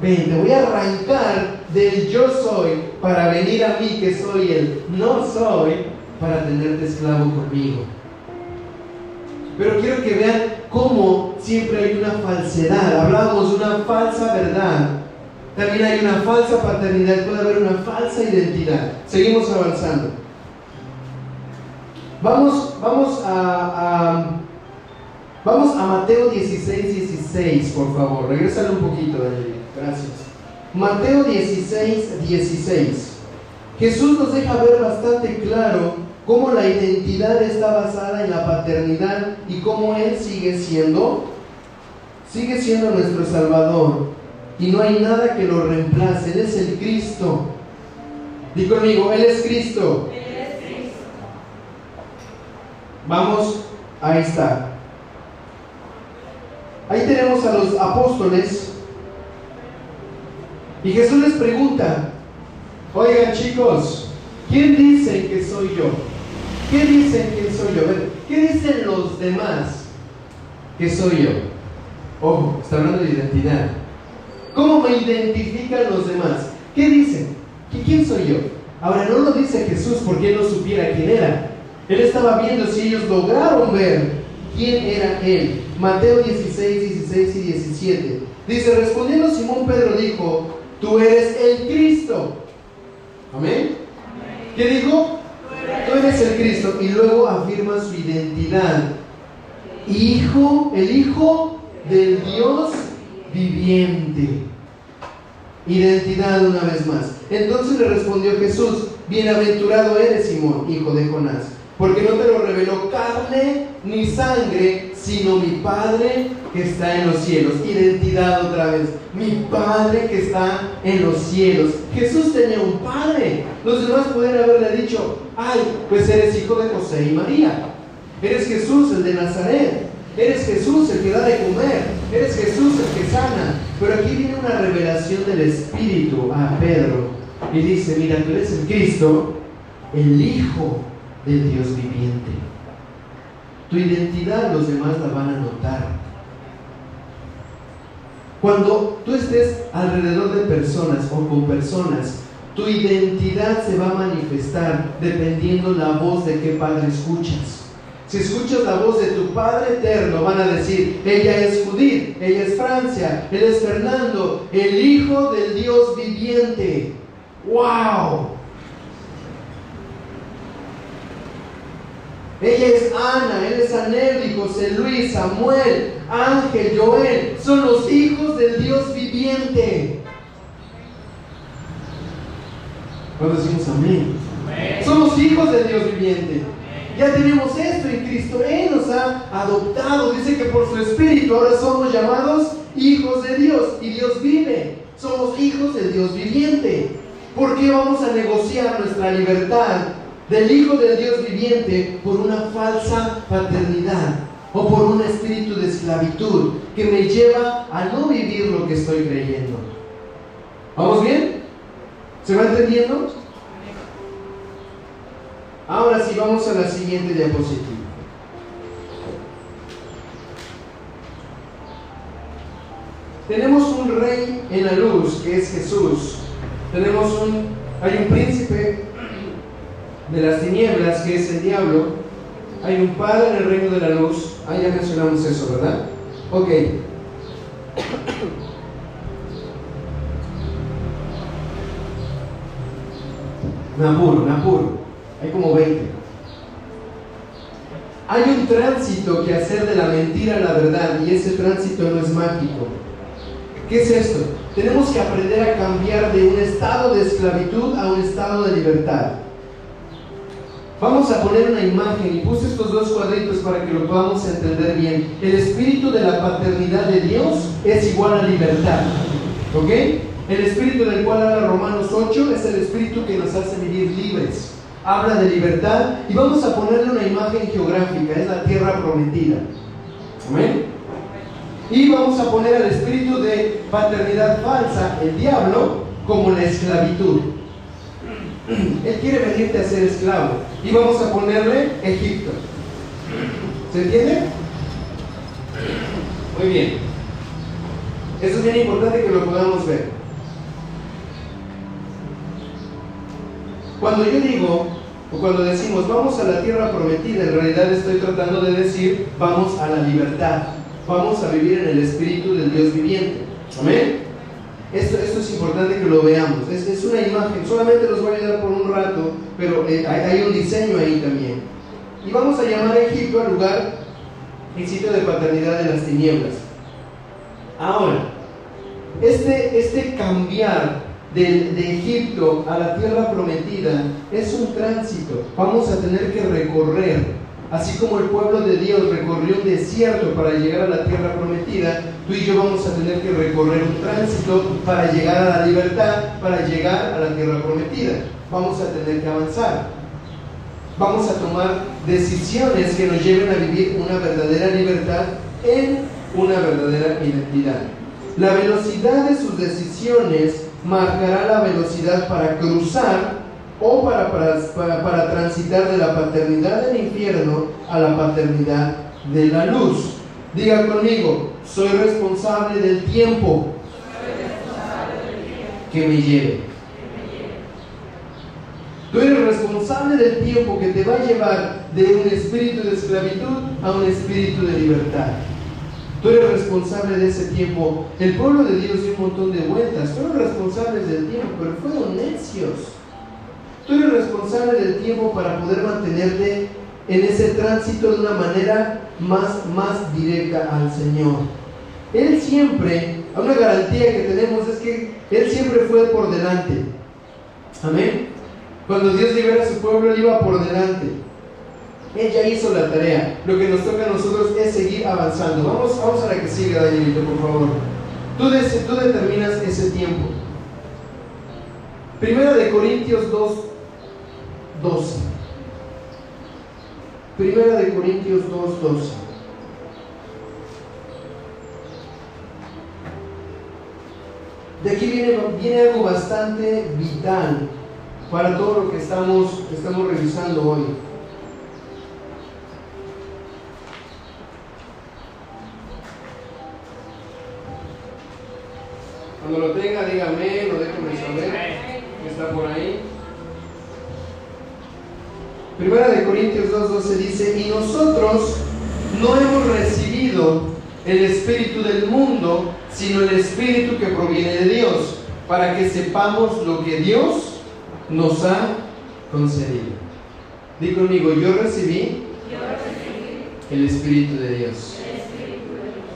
Ven, te voy a arrancar del yo soy para venir a mí que soy el no soy para tenerte esclavo conmigo. Pero quiero que vean cómo siempre hay una falsedad. Hablamos de una falsa verdad. También hay una falsa paternidad, puede haber una falsa identidad. Seguimos avanzando. Vamos, vamos a, vamos a Mateo 16, 16, por favor. Regresale un poquito, Daniel. Gracias. Mateo 16, 16. Jesús nos deja ver bastante claro cómo la identidad está basada en la paternidad y cómo Él sigue siendo, sigue siendo nuestro Salvador. Y no hay nada que lo reemplace. Él es el Cristo. Di conmigo, Él es Cristo. Él es Cristo. Vamos, ahí está. Ahí tenemos a los apóstoles. Y Jesús les pregunta, oigan chicos, ¿quién dicen que soy yo? ¿Qué dicen que soy yo? ¿Qué dicen los demás que soy yo? Ojo, está hablando de identidad. ¿Cómo me identifican los demás? ¿Qué dicen? ¿Qui- ¿Quién soy yo? Ahora no lo dice Jesús porque él no supiera quién era. Él estaba viendo si ellos lograron ver quién era él. Mateo 16, 16 y 17. Dice, respondiendo Simón Pedro dijo, tú eres el Cristo. Amén. ¿Qué dijo? Tú eres el Cristo. Y luego afirma su identidad. Hijo, el Hijo del Dios viviente. Identidad una vez más. Entonces le respondió Jesús, bienaventurado eres Simón, hijo de Jonás, porque no te lo reveló carne ni sangre, sino mi Padre que está en los cielos. Identidad otra vez, mi Padre que está en los cielos. Jesús tenía un Padre. Los demás pueden haberle dicho, ay, pues eres hijo de José y María. Eres Jesús, el de Nazaret. Eres Jesús el que da de comer. Eres Jesús el que sana. Pero aquí viene una revelación del Espíritu a Pedro. Y dice, mira, tú eres el Cristo, el Hijo del Dios viviente. Tu identidad los demás la van a notar. Cuando tú estés alrededor de personas o con personas, tu identidad se va a manifestar dependiendo la voz de qué padre escuchas. Si escuchas la voz de tu Padre eterno, van a decir, ella es Judith, ella es Francia, él es Fernando, el Hijo del Dios viviente. ¡Wow! Ella es Ana, él es Anel, José Luis, Samuel, Ángel, Joel. Son los hijos del Dios viviente. Cuando decimos amén. Somos hijos del Dios viviente. Ya tenemos esto en Cristo. Él nos ha adoptado. Dice que por su Espíritu ahora somos llamados hijos de Dios. Y Dios vive. Somos hijos del Dios viviente. ¿Por qué vamos a negociar nuestra libertad del Hijo del Dios viviente por una falsa paternidad o por un espíritu de esclavitud que me lleva a no vivir lo que estoy creyendo? ¿Vamos bien? ¿Se va entendiendo? Ahora sí, vamos a la siguiente diapositiva. Tenemos un rey en la luz, que es Jesús. Tenemos un, hay un príncipe de las tinieblas, que es el diablo. Hay un padre en el reino de la luz. Ah, ya mencionamos eso, ¿verdad? Ok. Me apuro. Hay como 20. Hay un tránsito que hacer de la mentira a la verdad y ese tránsito no es mágico. ¿Qué es esto? Tenemos que aprender a cambiar de un estado de esclavitud a un estado de libertad. Vamos a poner una imagen y puse estos dos cuadritos para que lo podamos entender bien. El espíritu de la paternidad de Dios es igual a libertad. ¿Ok? El espíritu del cual habla Romanos 8 es el espíritu que nos hace vivir libres. Habla de libertad y vamos a ponerle una imagen geográfica, es la tierra prometida. ¿Amén? Y vamos a poner al espíritu de paternidad falsa, el diablo, como la esclavitud. Él quiere venirte a ser esclavo. Y vamos a ponerle Egipto. ¿Se entiende? Muy bien. Eso es bien importante que lo podamos ver. Cuando yo digo, o cuando decimos vamos a la tierra prometida, en realidad estoy tratando de decir vamos a la libertad, vamos a vivir en el espíritu del Dios viviente. Amén. Esto, esto es importante que lo veamos. Es, es, una imagen, solamente los voy a ayudar por un rato, pero eh, hay, hay, un diseño ahí también. Y vamos a llamar a Egipto al lugar, el sitio de paternidad de las tinieblas. Ahora, este, este cambiar de, de, Egipto a la tierra prometida es un tránsito. Vamos a tener que recorrer. Así como el pueblo de Dios recorrió un desierto para llegar a la tierra prometida, tú y yo vamos a tener que recorrer un tránsito para llegar a la libertad, para llegar a la tierra prometida. Vamos a tener que avanzar. Vamos a tomar decisiones que nos lleven a vivir una verdadera libertad en una verdadera identidad. La velocidad de sus decisiones marcará la velocidad para cruzar o para, para, para, transitar de la paternidad del infierno a la paternidad de la luz. Diga conmigo, soy responsable del tiempo, que me lleve. Tú eres responsable del tiempo que te va a llevar de un espíritu de esclavitud a un espíritu de libertad. Tú eres responsable de ese tiempo. El pueblo de Dios dio un montón de vueltas. Fueron responsables del tiempo, pero fueron necios. Tú eres responsable del tiempo para poder mantenerte en ese tránsito de una manera más, más directa al Señor. Él siempre, una garantía que tenemos es que Él siempre fue por delante. Amén. Cuando Dios libera a su pueblo, Él iba por delante. Ella hizo la tarea. Lo que nos toca a nosotros es seguir avanzando. Vamos, vamos a la que sigue, Danielito, por favor. Tú, des, tú determinas ese tiempo. Primera de Corintios 2, 12. Primera de Corintios 2, 12. De aquí viene, viene algo bastante vital para todo lo que estamos, estamos revisando hoy. Cuando lo tenga, dígame, no déjeme saber que está por ahí. Primera de Corintios 2.12 dice, y nosotros no hemos recibido el espíritu del mundo, sino el espíritu que proviene de Dios, para que sepamos lo que Dios nos ha concedido. Di conmigo, yo recibí, el Espíritu de Dios. el Espíritu de Dios.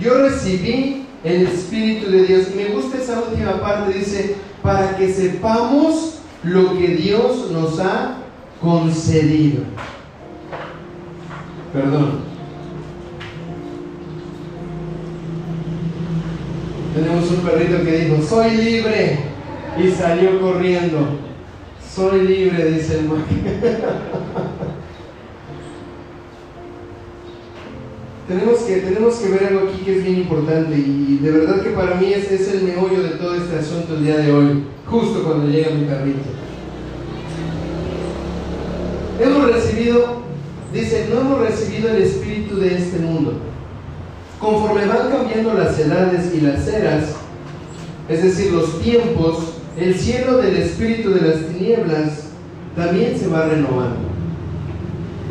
Yo recibí el Espíritu de Dios. Me gusta esa última parte, dice, para que sepamos lo que Dios nos ha concedido. Perdón. Tenemos un perrito que dijo, soy libre. Y salió corriendo. Soy libre, dice el Mac. tenemos que, tenemos que ver algo aquí que es bien importante y de verdad que para mí es, es el meollo de todo este asunto el día de hoy, justo cuando llega mi perrito. Hemos recibido, dice, no hemos recibido el espíritu de este mundo. Conforme van cambiando las edades y las eras, es decir, los tiempos, el cielo del espíritu de las tinieblas también se va renovando.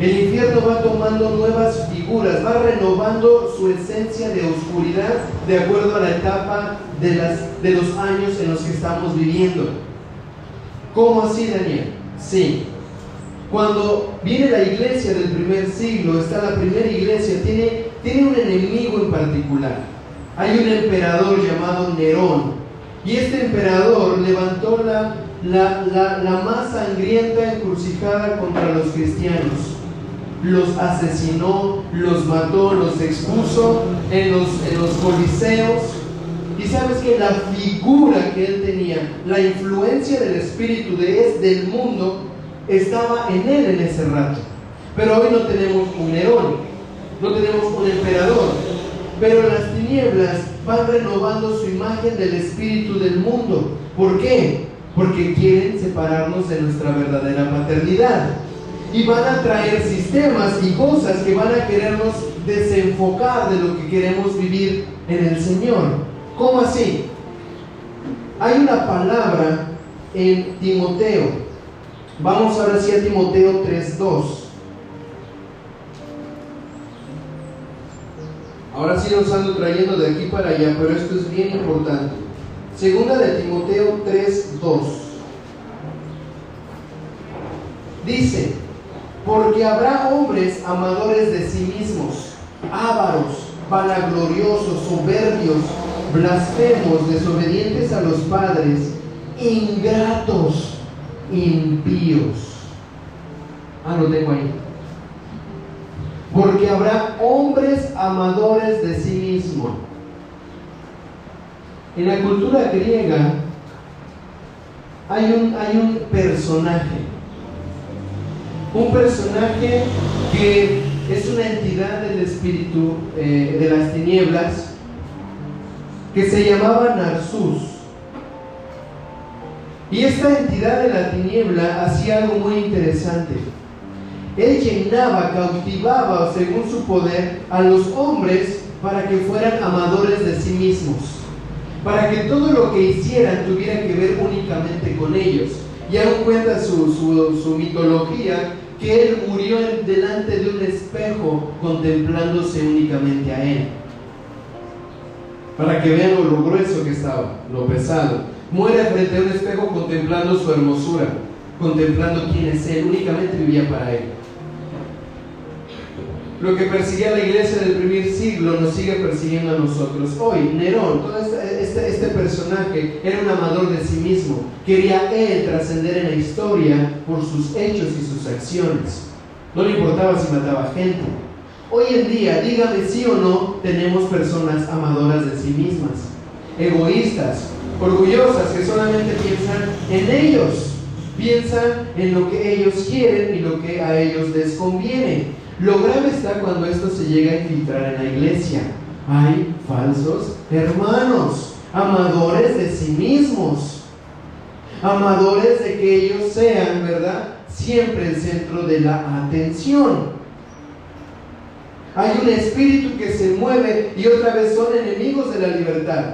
El infierno va tomando nuevas va renovando su esencia de oscuridad de acuerdo a la etapa de, las, de los años en los que estamos viviendo. ¿Cómo así, Daniel? Sí. Cuando viene la iglesia del primer siglo, está la primera iglesia, tiene, tiene un enemigo en particular. Hay un emperador llamado Nerón. Y este emperador levantó la, la, la más sangrienta encrucijada contra los cristianos los asesinó, los mató, los expuso en los, en los coliseos. Y sabes que la figura que él tenía, la influencia del espíritu de es, del mundo, estaba en él en ese rato. Pero hoy no tenemos un Nerón, no tenemos un emperador. Pero las tinieblas van renovando su imagen del espíritu del mundo. ¿Por qué? Porque quieren separarnos de nuestra verdadera paternidad y van a traer sistemas y cosas que van a querernos desenfocar de lo que queremos vivir en el Señor. ¿Cómo así? Hay una palabra en Timoteo. Vamos ahora sí a Timoteo 3.2. Ahora sí los ando trayendo de aquí para allá, pero esto es bien importante. Segunda de Timoteo 3.2. Dice, porque habrá hombres amadores de sí mismos, ávaros, vanagloriosos, soberbios, blasfemos, desobedientes a los padres, ingratos, impíos. Ah, lo tengo ahí. Porque habrá hombres amadores de sí mismos. En la cultura griega hay un, hay un personaje un personaje que es una entidad del espíritu eh, de las tinieblas que se llamaba Narsus. Y esta entidad de la tiniebla hacía algo muy interesante. Él llenaba, cautivaba, según su poder, a los hombres para que fueran amadores de sí mismos. Para que todo lo que hicieran tuviera que ver únicamente con ellos. Y aún cuenta su, su, su mitología que él murió delante de un espejo contemplándose únicamente a él. Para que vean lo grueso que estaba, lo pesado. Muere frente a un espejo contemplando su hermosura, contemplando quién es él, únicamente vivía para él. Lo que perseguía la iglesia del primer siglo nos sigue persiguiendo a nosotros. Hoy, Nerón, todo este, este, este personaje era un amador de sí mismo. Quería él trascender en la historia por sus hechos y sus acciones. No le importaba si mataba gente. Hoy en día, dígame sí o no, tenemos personas amadoras de sí mismas, egoístas, orgullosas, que solamente piensan en ellos, piensan en lo que ellos quieren y lo que a ellos les conviene. Lo grave está cuando esto se llega a infiltrar en la iglesia. Hay falsos hermanos, amadores de sí mismos, amadores de que ellos sean, ¿verdad? Siempre el centro de la atención. Hay un espíritu que se mueve y otra vez son enemigos de la libertad.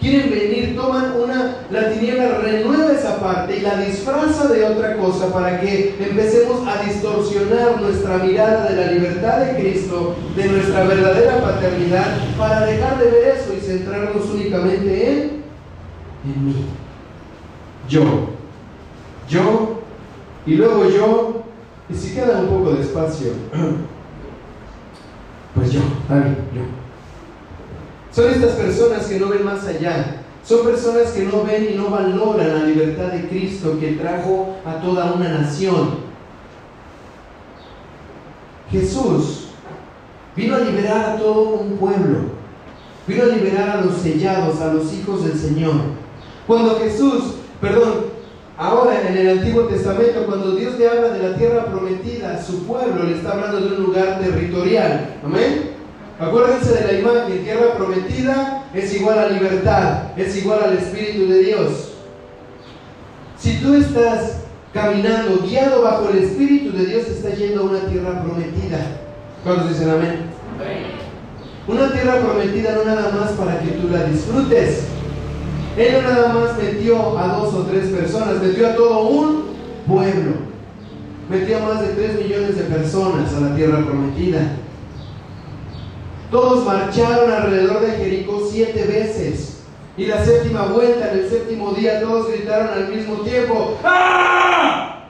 Quieren venir, toman una, la tiniebla renueva esa parte y la disfraza de otra cosa para que empecemos a distorsionar nuestra mirada de la libertad de Cristo, de nuestra verdadera paternidad, para dejar de ver eso y centrarnos únicamente en, mí. Yo, yo, y luego yo, y si queda un poco de espacio, pues yo, David, yo. Son estas personas que no ven más allá. Son personas que no ven y no valoran la libertad de Cristo que trajo a toda una nación. Jesús vino a liberar a todo un pueblo. Vino a liberar a los sellados, a los hijos del Señor. Cuando Jesús, perdón, ahora en el Antiguo Testamento, cuando Dios le habla de la tierra prometida, su pueblo le está hablando de un lugar territorial. Amén. Acuérdense de la imagen, tierra prometida es igual a libertad, es igual al Espíritu de Dios. Si tú estás caminando, guiado bajo el Espíritu de Dios, estás yendo a una tierra prometida. ¿Cuántos dicen amén? Una tierra prometida no nada más para que tú la disfrutes. Él no nada más metió a dos o tres personas, metió a todo un pueblo. Metió a más de tres millones de personas a la tierra prometida. Todos marcharon alrededor de Jericó siete veces. Y la séptima vuelta, en el séptimo día, todos gritaron al mismo tiempo. ¡Ah!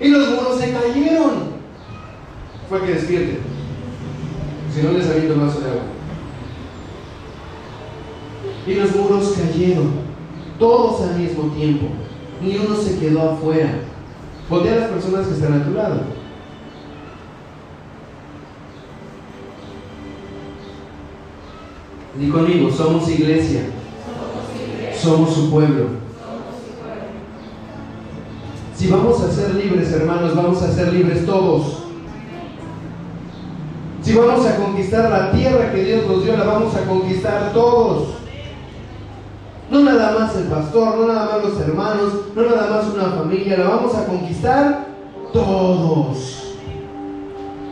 Y los muros se cayeron. Fue que despierten. Si no les aviento más de agua. Y los muros cayeron. Todos al mismo tiempo. Ni uno se quedó afuera. Voltea a las personas que están a tu lado. Di conmigo, somos iglesia. Somos su pueblo. Si vamos a ser libres, hermanos, vamos a ser libres todos. Si vamos a conquistar la tierra que Dios nos dio, la vamos a conquistar todos. No nada más el pastor, no nada más los hermanos, no nada más una familia, la vamos a conquistar todos.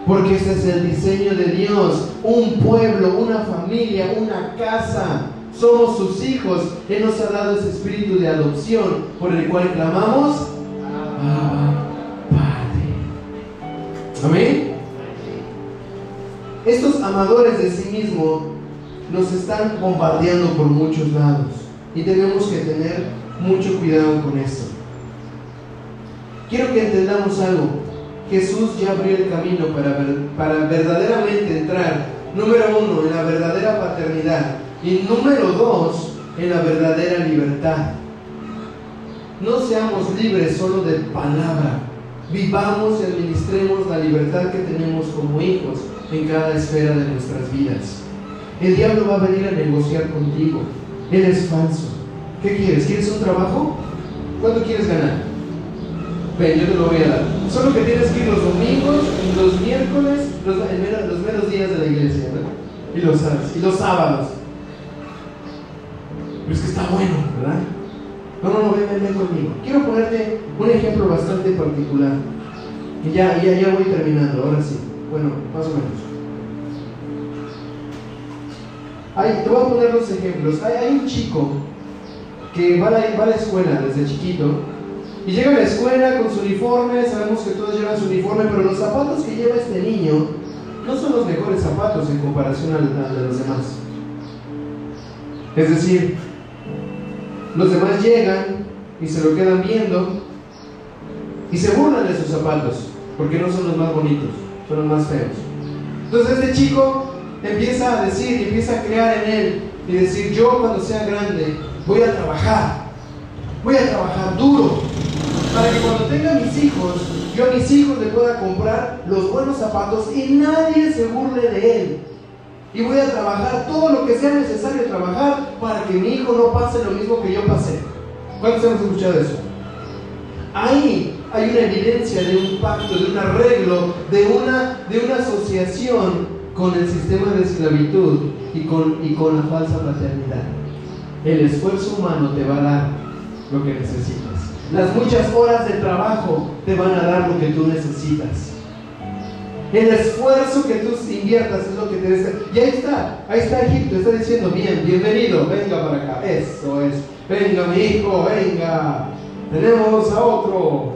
Porque ese es el diseño de Dios. Un pueblo, una familia, una casa. Somos sus hijos. Él nos ha dado ese espíritu de adopción por el cual clamamos. Padre. Amén. Estos amadores de sí mismos nos están bombardeando por muchos lados. Y tenemos que tener mucho cuidado con esto. Quiero que entendamos algo. Jesús ya abrió el camino para, para verdaderamente entrar, número uno, en la verdadera paternidad y número dos, en la verdadera libertad. No seamos libres solo de palabra, vivamos y administremos la libertad que tenemos como hijos en cada esfera de nuestras vidas. El diablo va a venir a negociar contigo. Él es falso. ¿Qué quieres? ¿Quieres un trabajo? ¿Cuánto quieres ganar? Yo te lo voy a dar. Solo que tienes que ir los domingos, los miércoles, los, los menos días de la iglesia, ¿verdad? Y los, los sábados. Pero es que está bueno, ¿verdad? No, no, no, ven, ven, ven conmigo. Quiero ponerte un ejemplo bastante particular. Y ya, ya, ya voy terminando, ahora sí. Bueno, más o menos. Te voy a poner dos ejemplos. Hay, un chico que va a, va a la escuela desde chiquito y llega a la escuela con su uniforme, sabemos que todos llevan su uniforme, pero los zapatos que lleva este niño no son los mejores zapatos en comparación de los demás. Es decir, los demás llegan y se lo quedan viendo y se burlan de sus zapatos, porque no son los más bonitos, son los más feos. Entonces este chico empieza a decir y empieza a crear en él y decir, yo cuando sea grande voy a trabajar, voy a trabajar duro, para que cuando tenga mis hijos, yo a mis hijos le pueda comprar los buenos zapatos y nadie se burle de él. Y voy a trabajar todo lo que sea necesario trabajar para que mi hijo no pase lo mismo que yo pasé. ¿Cuántos hemos escuchado eso? Ahí hay una evidencia de un pacto, de un arreglo, de una, de una asociación con el sistema de esclavitud y con, y con la falsa paternidad. El esfuerzo humano te va a dar lo que necesitas. Las muchas horas de trabajo te van a dar lo que tú necesitas. El esfuerzo que tú inviertas es lo que te debe Y ahí está, ahí está Egipto, está diciendo, bien, bienvenido, venga para acá. Eso es, venga mi hijo, venga. Tenemos a otro.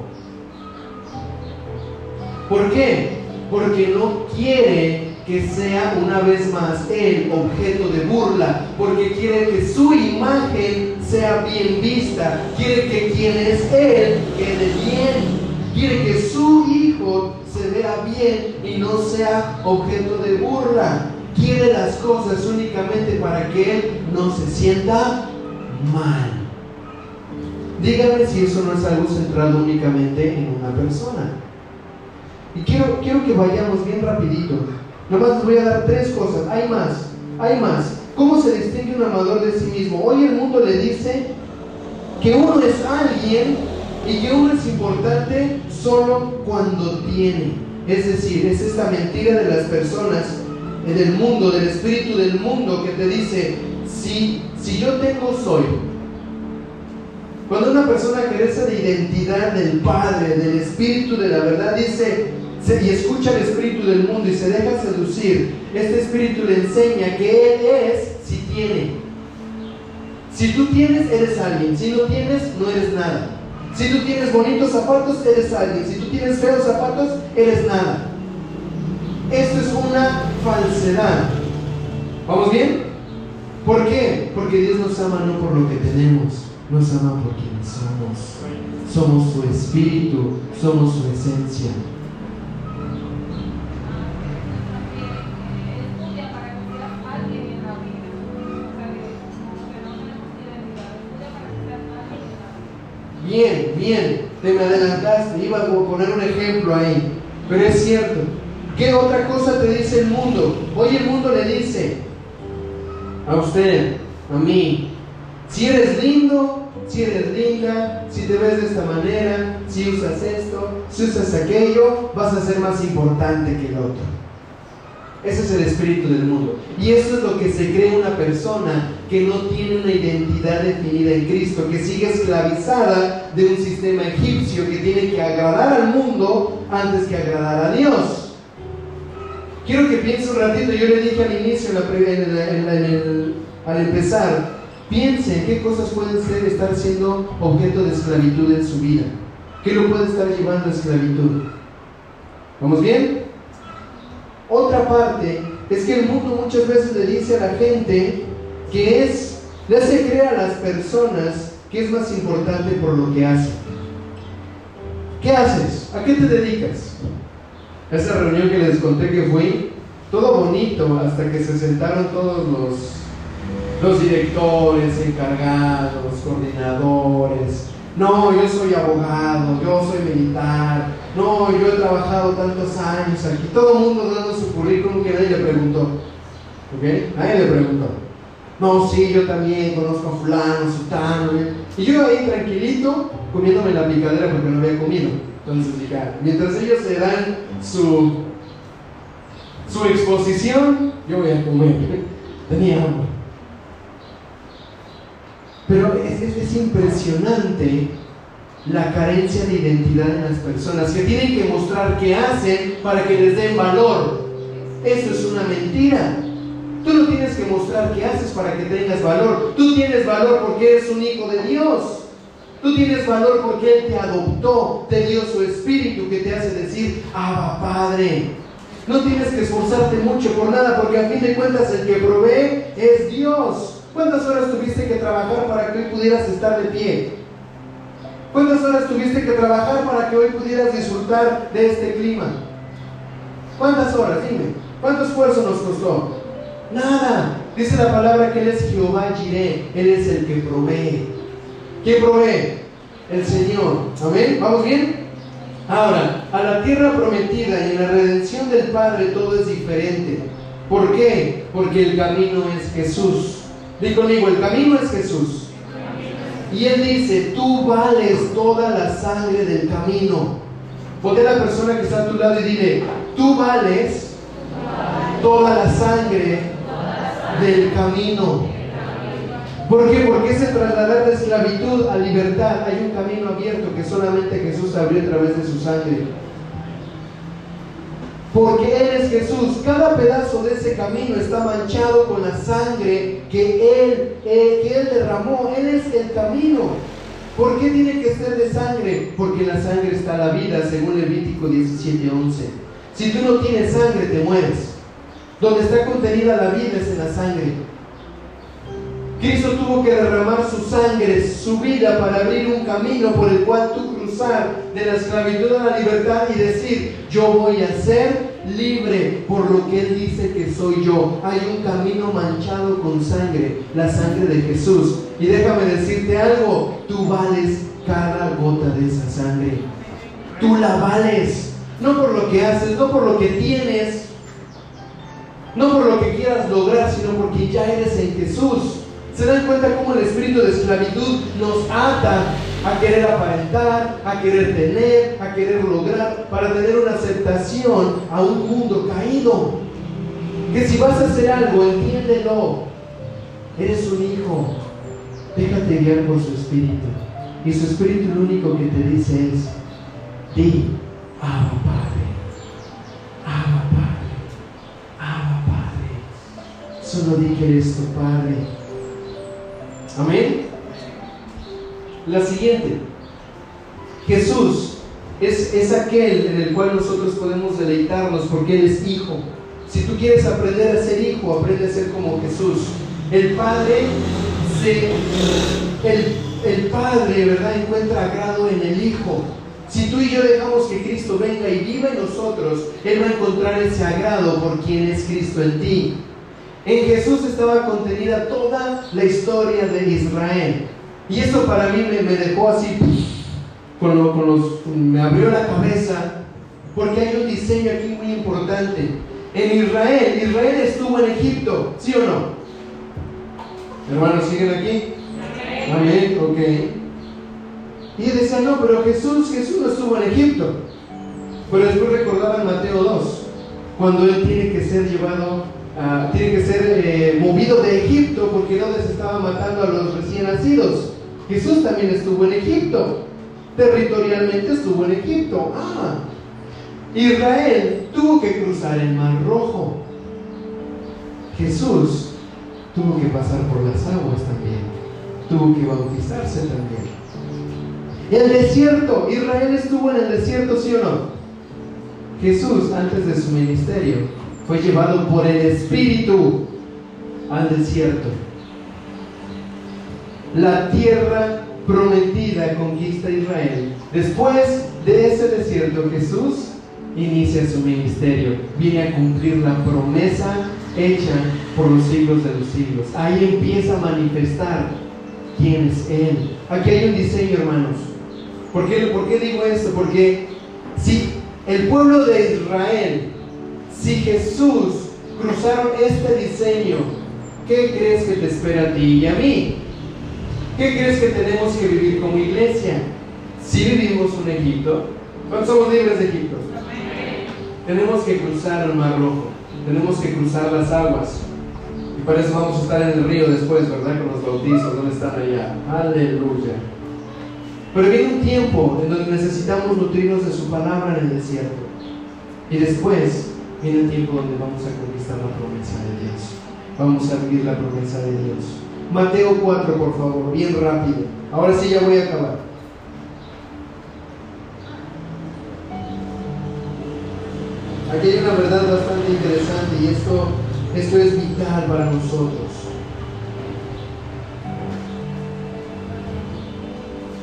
¿Por qué? Porque no quiere que sea una vez más el objeto de burla, porque quiere que su imagen sea bien vista, quiere que quien es él quede bien, quiere que su hijo se vea bien y no sea objeto de burla, quiere las cosas únicamente para que él no se sienta mal. Dígame si eso no es algo centrado únicamente en una persona. Y quiero, quiero que vayamos bien rapidito. Nomás les voy a dar tres cosas. Hay más, hay más. ¿Cómo se distingue un amador de sí mismo? Hoy el mundo le dice que uno es alguien y que uno es importante solo cuando tiene. Es decir, es esta mentira de las personas en el mundo, del espíritu del mundo que te dice, si, si yo tengo, soy. Cuando una persona carece de identidad del Padre, del Espíritu de la verdad, dice, y escucha el espíritu del mundo y se deja seducir, este espíritu le enseña que Él es si tiene. Si tú tienes, eres alguien. Si no tienes, no eres nada. Si tú tienes bonitos zapatos, eres alguien. Si tú tienes feos zapatos, eres nada. Esto es una falsedad. ¿Vamos bien? ¿Por qué? Porque Dios nos ama no por lo que tenemos, nos ama por quienes somos. Somos su espíritu, somos su esencia. Bien, bien, te me adelantaste, iba a poner un ejemplo ahí, pero es cierto. ¿Qué otra cosa te dice el mundo? Hoy el mundo le dice a usted, a mí, si eres lindo, si eres linda, si te ves de esta manera, si usas esto, si usas aquello, vas a ser más importante que el otro. Ese es el espíritu del mundo. Y eso es lo que se cree una persona que no tiene una identidad definida en Cristo, que sigue esclavizada de un sistema egipcio que tiene que agradar al mundo antes que agradar a Dios. Quiero que piense un ratito, yo le dije al inicio, al empezar, piense en qué cosas pueden ser estar siendo objeto de esclavitud en su vida. ¿Qué lo puede estar llevando a esclavitud? ¿Vamos bien? Otra parte es que el mundo muchas veces le dice a la gente que es, le hace creer a las personas que es más importante por lo que hace. ¿Qué haces? ¿A qué te dedicas? Esa reunión que les conté que fui, todo bonito hasta que se sentaron todos los, los directores, encargados, coordinadores, no, yo soy abogado, yo soy militar, no, yo he trabajado tantos años aquí. Todo el mundo dando su currículum que nadie le preguntó. ¿Ok? Nadie le preguntó. No, sí, yo también conozco a fulano, sutano. Y yo ahí tranquilito, comiéndome la picadera porque no había comido. Entonces dije, ah, mientras ellos se dan su, su exposición, yo voy a comer. Tenía hambre. Pero es, impresionante la carencia de identidad en las personas que tienen que mostrar qué hacen para que les den valor. Eso es una mentira. Tú no tienes que mostrar qué haces para que tengas valor. Tú tienes valor porque eres un hijo de Dios. Tú tienes valor porque Él te adoptó, te dio su espíritu que te hace decir, Abba Padre. No tienes que esforzarte mucho por nada porque a fin de cuentas el que provee es Dios. ¿Cuántas horas tuviste que trabajar para que hoy pudieras estar de pie? ¿Cuántas horas tuviste que trabajar para que hoy pudieras disfrutar de este clima? ¿Cuántas horas? Dime. ¿Cuánto esfuerzo nos costó? Nada. Dice la palabra que Él es Jehová Jireh. Él es el que provee. ¿Quién provee? El Señor. Amén. ¿Vamos bien? Ahora, a la tierra prometida y en la redención del Padre todo es diferente. ¿Por qué? Porque el camino es Jesús. Di conmigo, el camino es Jesús. Y Él dice, tú vales toda la sangre del camino. Ponte a la persona que está a tu lado y dile, tú vales toda la sangre del camino. ¿Por qué? Porque ese trasladar de esclavitud a libertad hay un camino abierto que solamente Jesús abrió a través de su sangre. Porque Él es Jesús. Cada pedazo de ese camino está manchado con la sangre que Él, eh, que él derramó. Él es el camino. ¿Por qué tiene que ser de sangre? Porque en la sangre está la vida, según Levítico 17:11. Si tú no tienes sangre, te mueres. Donde está contenida la vida es en la sangre. Cristo tuvo que derramar su sangre, su vida, para abrir un camino por el cual tú de la esclavitud a la libertad y decir, yo voy a ser libre por lo que Él dice que soy yo. Hay un camino manchado con sangre, la sangre de Jesús. Y déjame decirte algo, tú vales cada gota de esa sangre. Tú la vales, no por lo que haces, no por lo que tienes, no por lo que quieras lograr, sino porque ya eres en Jesús. ¿Se dan cuenta cómo el espíritu de esclavitud nos ata a querer aparentar, a querer tener, a querer lograr, para tener una aceptación a un mundo caído? Que si vas a hacer algo, entiéndelo. Eres un hijo. Déjate guiar por su espíritu. Y su espíritu lo único que te dice es, di, Abba Padre, Abba Padre, Abba Padre. Solo di que eres tu Padre. Amén. La siguiente. Jesús es, es aquel en el cual nosotros podemos deleitarnos porque Él es hijo. Si tú quieres aprender a ser hijo, aprende a ser como Jesús. El Padre se, el, el Padre, ¿verdad? Encuentra agrado en el Hijo. Si tú y yo dejamos que Cristo venga y viva en nosotros, Él va a encontrar ese agrado por quien es Cristo en ti. En Jesús estaba contenida toda la historia de Israel. Y eso para mí me, me dejó así, con, lo- con los, me abrió la cabeza, porque hay un diseño aquí muy importante. En Israel, Israel estuvo en Egipto, ¿sí o no? Hermanos, ¿siguen aquí? Amén, ok. Y él decía, no, pero Jesús, Jesús no estuvo en Egipto. Pero después recordaban Mateo 2, cuando él tiene que ser llevado, ah, tiene que ser eh, movido de Egipto porque Herodes estaba matando a los recién nacidos. Jesús también estuvo en Egipto. Territorialmente estuvo en Egipto. Ah, Israel tuvo que cruzar el Mar Rojo. Jesús tuvo que pasar por las aguas también. Tuvo que bautizarse también. El desierto, Israel estuvo en el desierto, ¿sí o no? Jesús, antes de su ministerio, fue llevado por el Espíritu al desierto. La tierra prometida conquista Israel. Después de ese desierto, Jesús inicia su ministerio. Viene a cumplir la promesa hecha por los siglos de los siglos. Ahí empieza a manifestar quién es Él. Aquí hay un diseño, hermanos. ¿Por qué, por qué digo esto? Porque si el pueblo de Israel, si Jesús cruzaron este diseño, ¿qué crees que te espera a ti y a mí? ¿Qué crees que tenemos que vivir como iglesia? Si vivimos un Egipto, ¿cuántos somos libres de Egipto? Tenemos que cruzar el Mar Rojo, tenemos que cruzar las aguas. Y para eso vamos a estar en el río después, ¿verdad? Con los bautizos, ¿dónde están allá? Aleluya. Pero viene un tiempo en donde necesitamos nutrirnos de su palabra en el desierto. Y después viene el tiempo donde vamos a conquistar la promesa de Dios. Vamos a vivir la promesa de Dios. Mateo 4, por favor, bien rápido. Ahora sí ya voy a acabar. Aquí hay una verdad bastante interesante y esto, esto es vital para nosotros.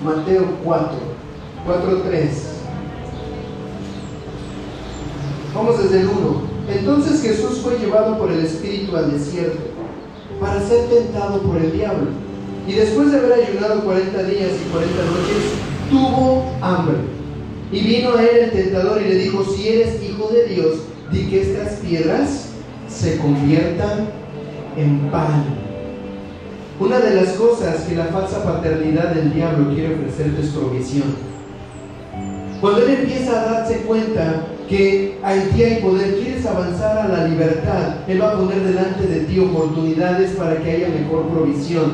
Mateo 4, 4, 3. Vamos desde el 1. Entonces Jesús fue llevado por el Espíritu al desierto para ser tentado por el diablo. Y después de haber ayunado 40 días y 40 noches, tuvo hambre. Y vino a él el tentador y le dijo, si eres hijo de Dios, di que estas piedras se conviertan en pan. Una de las cosas que la falsa paternidad del diablo quiere ofrecerte es provisión. Cuando él empieza a darse cuenta que hay ti hay poder, quieres avanzar a la libertad, él va a poner delante de ti oportunidades para que haya mejor provisión.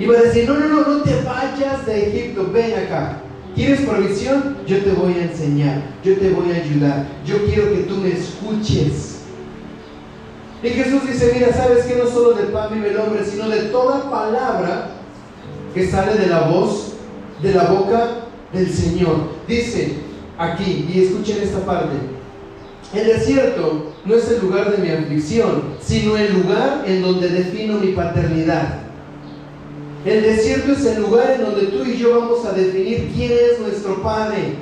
Y va a decir, no, no, no, no te vayas de Egipto, ven acá. ¿Quieres provisión? Yo te voy a enseñar, yo te voy a ayudar, yo quiero que tú me escuches. Y Jesús dice, mira, ¿sabes que No solo del pan vive el hombre, sino de toda palabra que sale de la voz, de la boca del Señor. Dice aquí, y escuchen esta parte, el desierto no es el lugar de mi aflicción, sino el lugar en donde defino mi paternidad. El desierto es el lugar en donde tú y yo vamos a definir quién es nuestro Padre.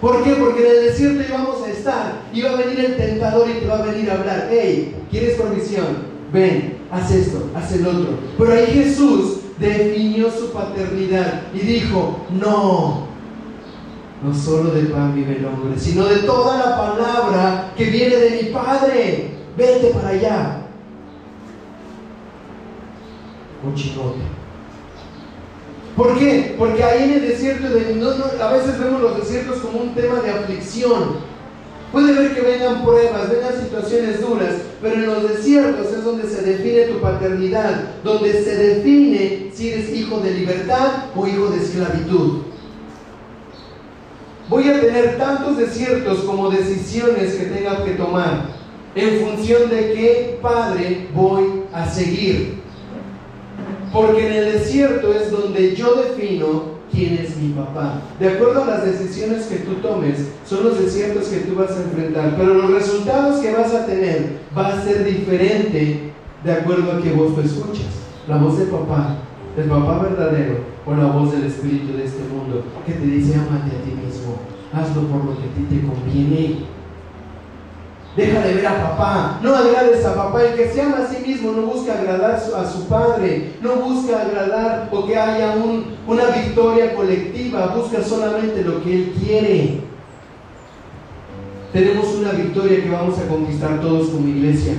¿Por qué? Porque en el desierto íbamos a estar y va a venir el tentador y te va a venir a hablar. Hey, ¿quieres provisión? Ven, haz esto, haz el otro. Pero ahí Jesús definió su paternidad y dijo, no, no solo de pan vive el hombre, sino de toda la palabra que viene de mi Padre. Vete para allá. Un chinote. ¿Por qué? Porque ahí en el desierto, a veces vemos los desiertos como un tema de aflicción. Puede ver que vengan pruebas, vengan situaciones duras, pero en los desiertos es donde se define tu paternidad, donde se define si eres hijo de libertad o hijo de esclavitud. Voy a tener tantos desiertos como decisiones que tenga que tomar en función de qué padre voy a seguir. Porque en el desierto es donde yo defino quién es mi papá. De acuerdo a las decisiones que tú tomes, son los desiertos que tú vas a enfrentar. Pero los resultados que vas a tener va a ser diferente de acuerdo a que vos lo escuchas. La voz de papá, del papá verdadero, o la voz del espíritu de este mundo, que te dice, amate a ti mismo, hazlo por lo que a ti te conviene. Deja de ver a papá. No agrades a papá. El que se ama a sí mismo no busca agradar a su padre. No busca agradar o que haya una victoria colectiva. Busca solamente lo que él quiere. Tenemos una victoria que vamos a conquistar todos como iglesia.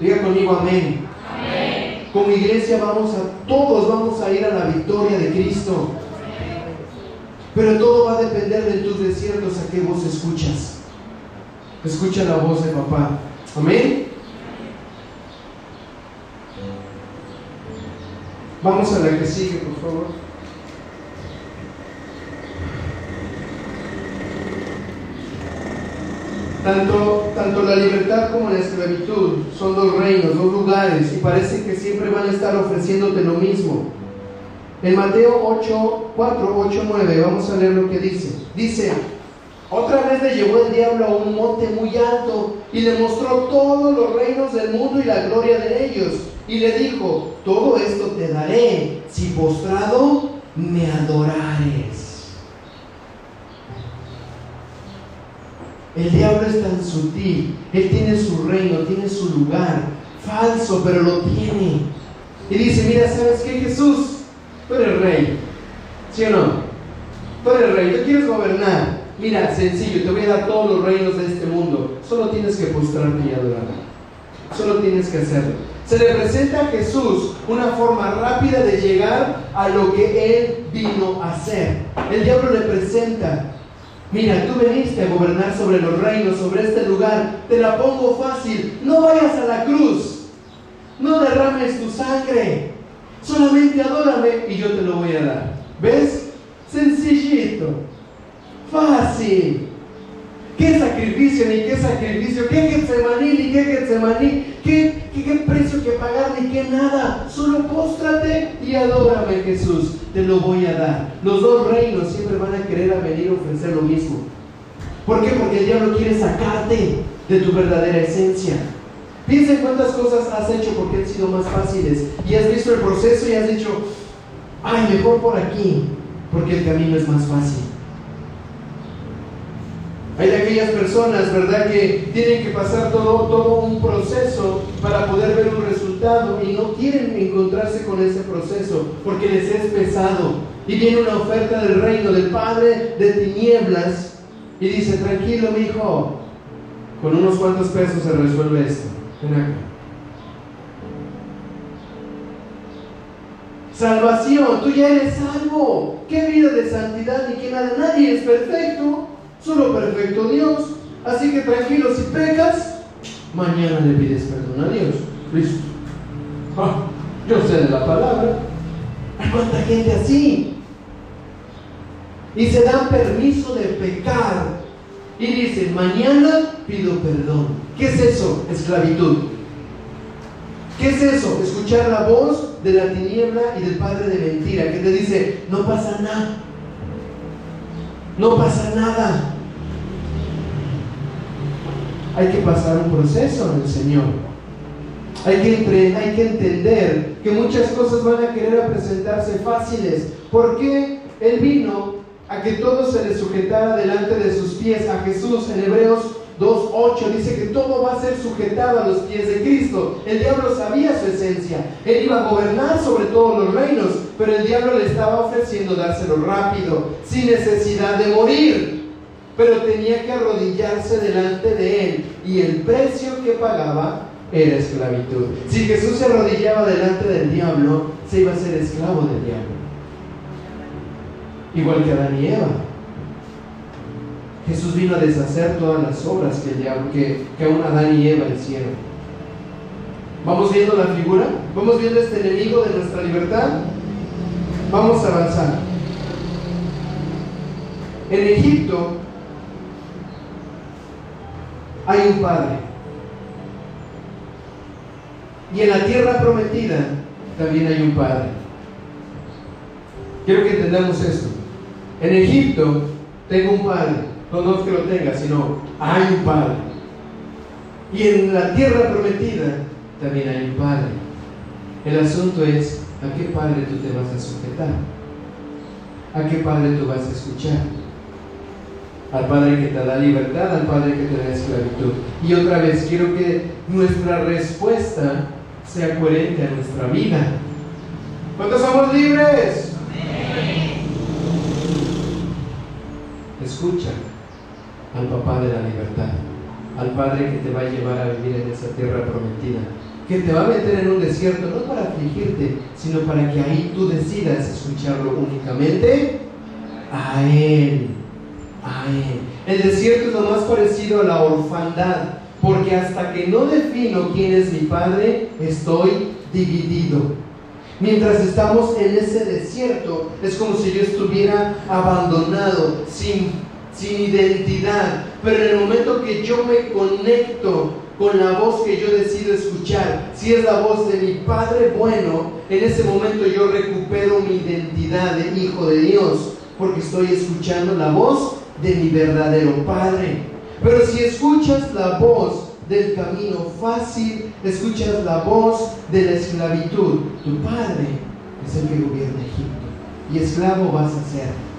Diga conmigo amén. Como iglesia vamos a, todos vamos a ir a la victoria de Cristo. Pero todo va a depender de tus desiertos a que vos escuchas. Escucha la voz de papá. Amén. Vamos a la que sigue, por favor. Tanto, tanto la libertad como la esclavitud son dos reinos, dos lugares, y parece que siempre van a estar ofreciéndote lo mismo. En Mateo 8, 4, 8, 9, vamos a leer lo que dice. Dice, otra vez le llevó el diablo a un monte muy alto y le mostró todos los reinos del mundo y la gloria de ellos. Y le dijo, todo esto te daré si postrado me adorares. El diablo es tan sutil, él tiene su reino, tiene su lugar, falso, pero lo tiene. Y dice, mira, ¿sabes qué Jesús? Tú eres rey, ¿sí o no? Tú eres rey, tú quieres gobernar. Mira, sencillo, te voy a dar todos los reinos de este mundo. Solo tienes que postrarte y adorar. Solo tienes que hacerlo. Se le presenta a Jesús una forma rápida de llegar a lo que Él vino a hacer. El diablo le presenta, mira, tú veniste a gobernar sobre los reinos, sobre este lugar, te la pongo fácil, no vayas a la cruz, no derrames tu sangre, solamente adórame y yo te lo voy a dar. ¿Ves? Sencillito. Fácil. ¿Qué sacrificio ni qué sacrificio? ¿Qué Getsemaní ni qué Getsemaní? ¿Qué, qué, ¿Qué precio que pagar ni qué nada? Solo póstrate y adórame Jesús. Te lo voy a dar. Los dos reinos siempre van a querer venir a ofrecer lo mismo. ¿Por qué? Porque el diablo quiere sacarte de tu verdadera esencia. Piensa en cuántas cosas has hecho porque han sido más fáciles y has visto el proceso y has dicho, ay, mejor por aquí, porque el camino es más fácil. Hay de aquellas personas, ¿verdad?, que tienen que pasar todo, todo un proceso para poder ver un resultado y no quieren encontrarse con ese proceso porque les es pesado. Y viene una oferta del reino del Padre de tinieblas y dice, tranquilo, mi hijo, con unos cuantos pesos se resuelve esto. Ven acá. Salvación, tú ya eres salvo. ¿Qué vida de santidad ni qué nada? Nadie es perfecto. Solo perfecto Dios. Así que tranquilo, si pecas, mañana le pides perdón a Dios. Listo. Ah, yo sé de la palabra. Hay cuánta gente así. y se dan permiso de pecar y dicen, mañana pido perdón. ¿Qué es eso? Esclavitud. ¿Qué es eso? Escuchar la voz de la tiniebla y del padre de mentira que te dice, no pasa nada. No pasa nada. Hay que pasar un proceso en el Señor. Hay que, hay que entender que muchas cosas van a querer presentarse fáciles. ¿Por qué Él vino a que todo se le sujetara delante de sus pies? A Jesús en Hebreos 2.8 dice que todo va a ser sujetado a los pies de Cristo. El diablo sabía su esencia. Él iba a gobernar sobre todos los reinos, pero el diablo le estaba ofreciendo dárselo rápido, sin necesidad de morir. Pero tenía que arrodillarse delante de él y el precio que pagaba era esclavitud. Si Jesús se arrodillaba delante del diablo, se iba a ser esclavo del diablo. Igual que Adán y Eva. Jesús vino a deshacer todas las obras que, que, que aún Adán y Eva hicieron. ¿Vamos viendo la figura? ¿Vamos viendo este enemigo de nuestra libertad? Vamos a avanzar. En Egipto hay un padre. Y en la tierra prometida también hay un padre. Quiero que entendamos esto. En Egipto tengo un padre no, es que lo tenga, sino hay un Padre. Y en la tierra prometida también hay un Padre. El asunto es, ¿a qué Padre tú te vas a sujetar? ¿A qué Padre tú vas a escuchar? Al Padre que te da libertad, al Padre que te da esclavitud. Y otra vez, quiero que nuestra respuesta sea coherente a nuestra vida. ¿Cuántos somos libres? Escucha al papá de la libertad, al Padre que te va a llevar a vivir en esa tierra prometida, que te va a meter en un desierto no para afligirte, sino para que ahí tú decidas escucharlo únicamente a Él, a Él. El desierto es lo más parecido a la orfandad, porque hasta que no defino quién es mi Padre, estoy dividido. Mientras estamos en ese desierto, es como si yo estuviera abandonado, sin sin identidad. Pero en el momento que yo me conecto con la voz que yo decido escuchar, si es la voz de mi Padre bueno, en ese momento yo recupero mi identidad de hijo de Dios, porque estoy escuchando la voz de mi verdadero Padre. Pero si escuchas la voz del camino fácil, escuchas la voz de la esclavitud, tu Padre es el que gobierna Egipto y esclavo vas a ser.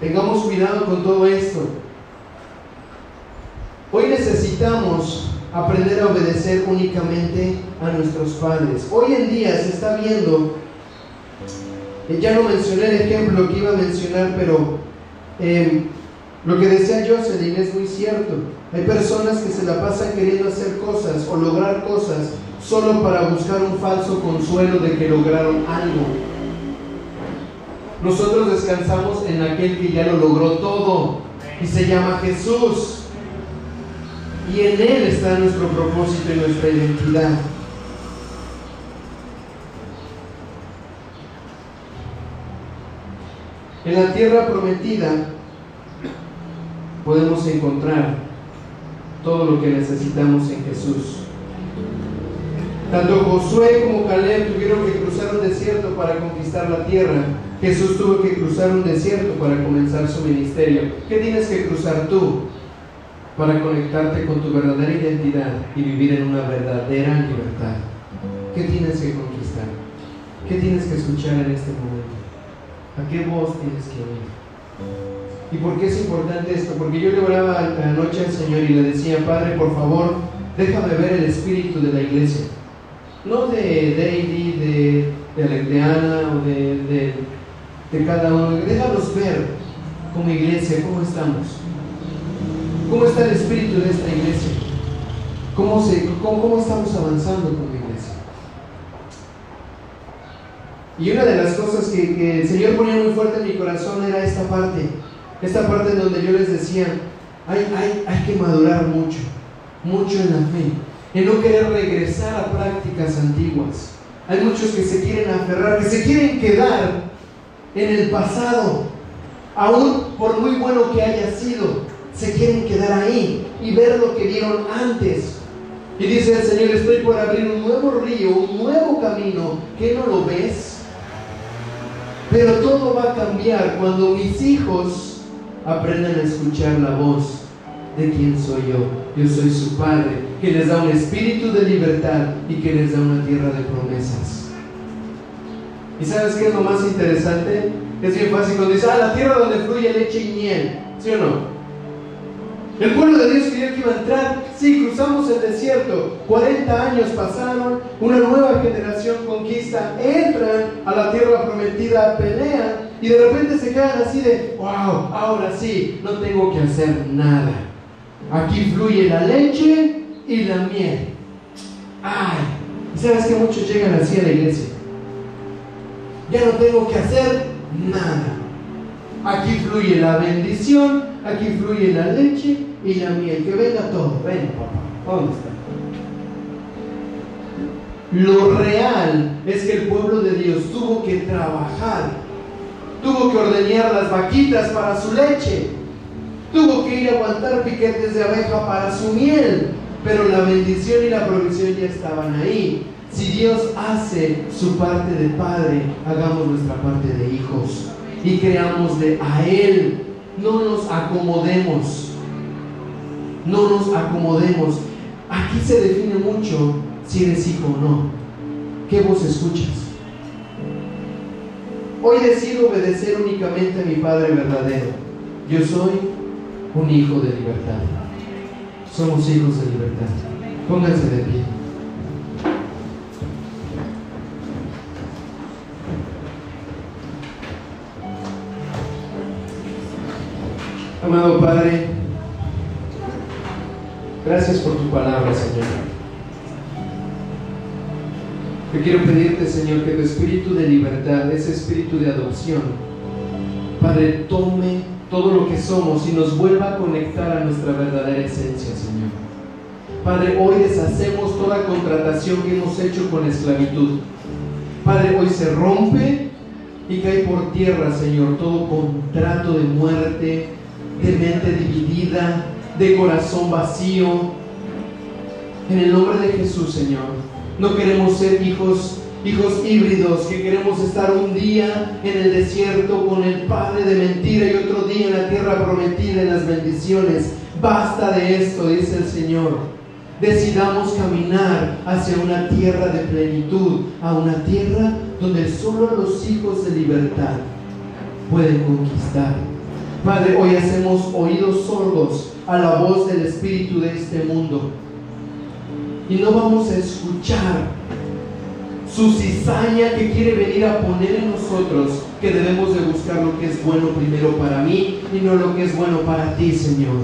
Tengamos cuidado con todo esto. Hoy necesitamos aprender a obedecer únicamente a nuestros padres. Hoy en día se está viendo, eh, ya no mencioné el ejemplo que iba a mencionar, pero eh, lo que decía Jocelyn es muy cierto. Hay personas que se la pasan queriendo hacer cosas o lograr cosas solo para buscar un falso consuelo de que lograron algo. Nosotros descansamos en aquel que ya lo logró todo y se llama Jesús. Y en Él está nuestro propósito y nuestra identidad. En la tierra prometida podemos encontrar todo lo que necesitamos en Jesús. Tanto Josué como Caleb tuvieron que cruzar un desierto para conquistar la tierra. Jesús tuvo que cruzar un desierto para comenzar su ministerio. ¿Qué tienes que cruzar tú para conectarte con tu verdadera identidad y vivir en una verdadera libertad? ¿Qué tienes que conquistar? ¿Qué tienes que escuchar en este momento? ¿A qué voz tienes que oír? ¿Y por qué es importante esto? Porque yo le oraba anoche al Señor y le decía, Padre, por favor, déjame ver el espíritu de la iglesia. No de de, de, de Ana o de de cada uno. Déjanos ver como iglesia cómo estamos. ¿Cómo está el espíritu de esta iglesia? ¿Cómo, se, cómo, estamos avanzando como iglesia? Y una de las cosas que, que, el Señor ponía muy fuerte en mi corazón era esta parte. Esta parte en donde yo les decía, hay, hay, hay que madurar mucho, mucho en la fe. En no querer regresar a prácticas antiguas Hay muchos que se quieren aferrar, que se quieren quedar en el pasado, aún por muy bueno que haya sido, se quieren quedar ahí y ver lo que vieron antes. Y dice el Señor, estoy por abrir un nuevo río, un nuevo camino, ¿qué no lo ves? Pero todo va a cambiar cuando mis hijos aprendan a escuchar la voz de quién soy yo. Yo soy su Padre, que les da un espíritu de libertad y que les da una tierra de promesas. ¿Y sabes qué es lo más interesante? Es bien fácil cuando dice, ah, la tierra donde fluye leche y miel. ¿Sí o no? El pueblo de Dios quería que iba a entrar. Sí, cruzamos el desierto. 40 años pasaron. Una nueva generación conquista. Entran a la tierra prometida, pelean. Y de repente se quedan así de, wow, ahora sí, no tengo que hacer nada. Aquí fluye la leche y la miel. Ay, ¿sabes que muchos llegan así a la iglesia? Ya no tengo que hacer nada. Aquí fluye la bendición, aquí fluye la leche y la miel. Que venga todo. Ven, papá. ¿Dónde está? Lo real es que el pueblo de Dios tuvo que trabajar, tuvo que ordeñar las vaquitas para su leche, tuvo que ir a aguantar piquetes de abeja para su miel, pero la bendición y la provisión ya estaban ahí. Si Dios hace su parte de padre, hagamos nuestra parte de hijos y creámosle a Él. No nos acomodemos no nos acomodemos. Aquí se define mucho si eres hijo o no. ¿Qué voz escuchas? Hoy decido obedecer únicamente a mi Padre verdadero. Yo soy un hijo de libertad. Somos hijos de libertad. Pónganse de pie. Amado Padre, Gracias por tu palabra, Señor. Yo quiero pedirte, Señor, que tu espíritu de libertad, ese espíritu de adopción, Padre, tome todo lo que somos y nos vuelva a conectar a nuestra verdadera esencia, Señor. Padre, hoy deshacemos toda contratación que hemos hecho con esclavitud. Padre, hoy se rompe y cae por tierra, Señor, todo contrato de muerte, de mente dividida, de corazón vacío. En el nombre de Jesús, Señor. No queremos ser hijos hijos híbridos que queremos estar un día en el desierto con el padre de mentira y otro día en la tierra prometida en las bendiciones. Basta de esto, dice el Señor. Decidamos caminar hacia una tierra de plenitud, a una tierra donde solo los hijos de libertad pueden conquistar. Padre, hoy hacemos oídos sordos a la voz del espíritu de este mundo. Y no vamos a escuchar su cizaña que quiere venir a poner en nosotros que debemos de buscar lo que es bueno primero para mí y no lo que es bueno para ti, Señor.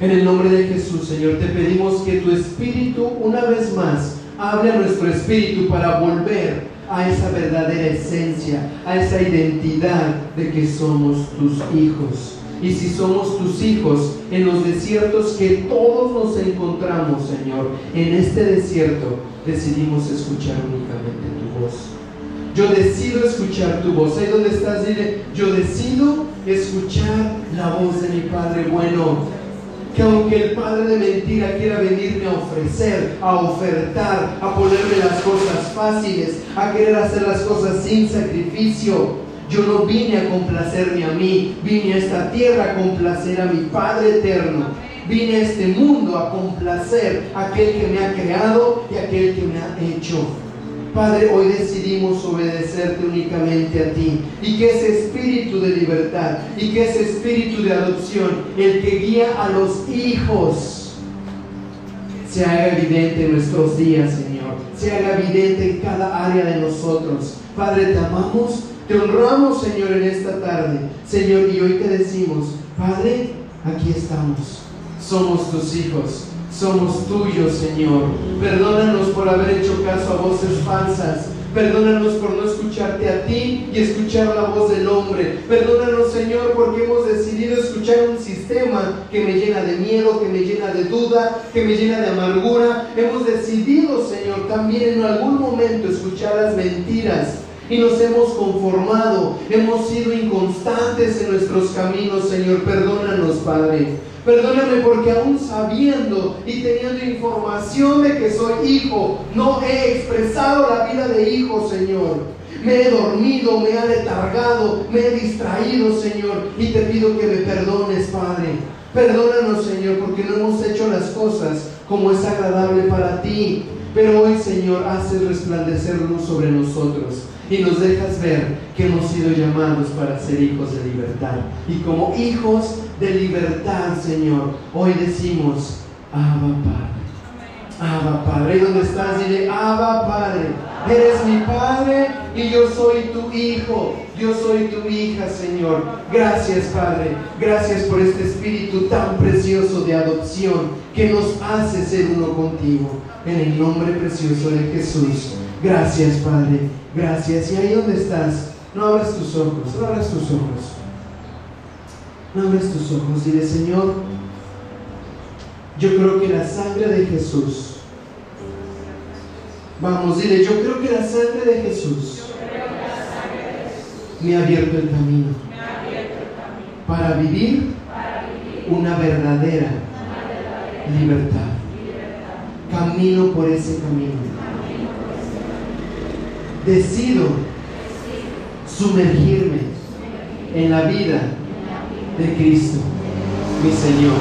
En el nombre de Jesús, Señor, te pedimos que tu espíritu una vez más hable a nuestro espíritu para volver a esa verdadera esencia, a esa identidad de que somos tus hijos. Y si somos tus hijos en los desiertos que todos nos encontramos, Señor, en este desierto decidimos escuchar únicamente tu voz. Yo decido escuchar tu voz. Ahí donde estás, dile, yo decido escuchar la voz de mi Padre bueno. Que aunque el Padre de mentira quiera venirme a ofrecer, a ofertar, a ponerme las cosas fáciles, a querer hacer las cosas sin sacrificio, yo no vine a complacerme a mí, vine a esta tierra a complacer a mi Padre eterno. Vine a este mundo a complacer a aquel que me ha creado y a aquel que me ha hecho. Padre, hoy decidimos obedecerte únicamente a ti y que ese espíritu de libertad y que ese espíritu de adopción, el que guía a los hijos, se haga evidente en nuestros días, Señor, se haga evidente en cada área de nosotros. Padre, te amamos te honramos, Señor, en esta tarde. Señor, y hoy te decimos, Padre, aquí estamos. Somos tus hijos. Somos tuyos, Señor. Perdónanos por haber hecho caso a voces falsas. Perdónanos por no escucharte a ti y escuchar la voz del hombre. Perdónanos, Señor, porque hemos decidido escuchar un sistema que me llena de miedo, que me llena de duda, que me llena de amargura. Hemos decidido, Señor, también en algún momento escuchar las mentiras y nos hemos conformado, hemos sido inconstantes en nuestros caminos, Señor. Perdónanos, Padre. Perdóname porque aún sabiendo y teniendo información de que soy hijo, no he expresado la vida de hijo, Señor. Me he dormido, me he letargado, me he distraído, Señor, y te pido que me perdones, Padre. Perdónanos, Señor, porque no hemos hecho las cosas como es agradable para ti. Pero hoy, Señor, haces resplandecer luz sobre nosotros y nos dejas ver que hemos sido llamados para ser hijos de libertad. Y como hijos de libertad, Señor, hoy decimos, Abba Padre. Abba Padre. ¿Y dónde estás? Dile, Abba Padre. Eres mi Padre y yo soy tu hijo. Yo soy tu hija, Señor. Gracias, Padre. Gracias por este espíritu tan precioso de adopción que nos hace ser uno contigo. En el nombre precioso de Jesús. Gracias, Padre. Gracias. Y ahí donde estás, no abras tus ojos, no abras tus ojos. No abras tus ojos. Dile, Señor, yo creo que la sangre de Jesús, vamos, dile, yo creo que la sangre de Jesús me ha abierto el camino para vivir una verdadera libertad. Camino por ese camino. Decido sumergirme en la vida de Cristo, mi Señor.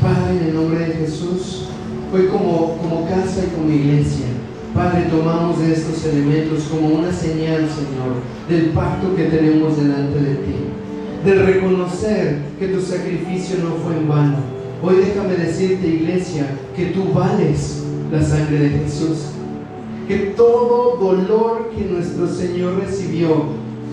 Padre, en el nombre de Jesús, hoy como, como casa y como iglesia, Padre, tomamos de estos elementos como una señal, Señor, del pacto que tenemos delante de ti, de reconocer que tu sacrificio no fue en vano. Hoy déjame decirte, iglesia, que tú vales la sangre de Jesús, que todo dolor que nuestro Señor recibió,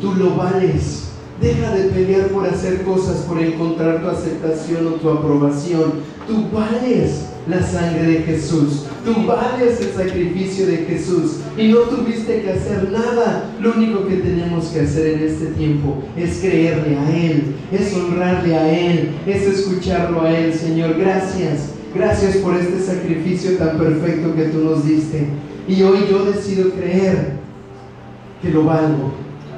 tú lo vales. Deja de pelear por hacer cosas, por encontrar tu aceptación o tu aprobación. Tú vales la sangre de Jesús. Tú vales el sacrificio de Jesús. Y no tuviste que hacer nada. Lo único que tenemos que hacer en este tiempo es creerle a Él, es honrarle a Él, es escucharlo a Él. Señor, gracias. Gracias por este sacrificio tan perfecto que tú nos diste. Y hoy yo decido creer que lo valgo.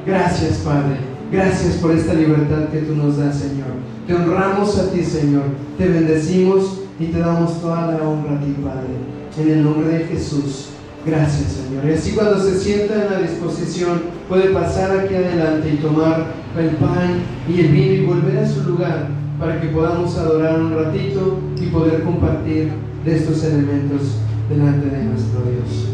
Gracias, Padre. Gracias por esta libertad que tú nos das, Señor. Te honramos a ti, Señor. Te bendecimos y te damos toda la honra a ti, Padre. En el nombre de Jesús. Gracias, Señor. Y así cuando se sienta en la disposición, puede pasar aquí adelante y tomar el pan y el vino y volver a su lugar para que podamos adorar un ratito y poder compartir de estos elementos delante de nuestro Dios.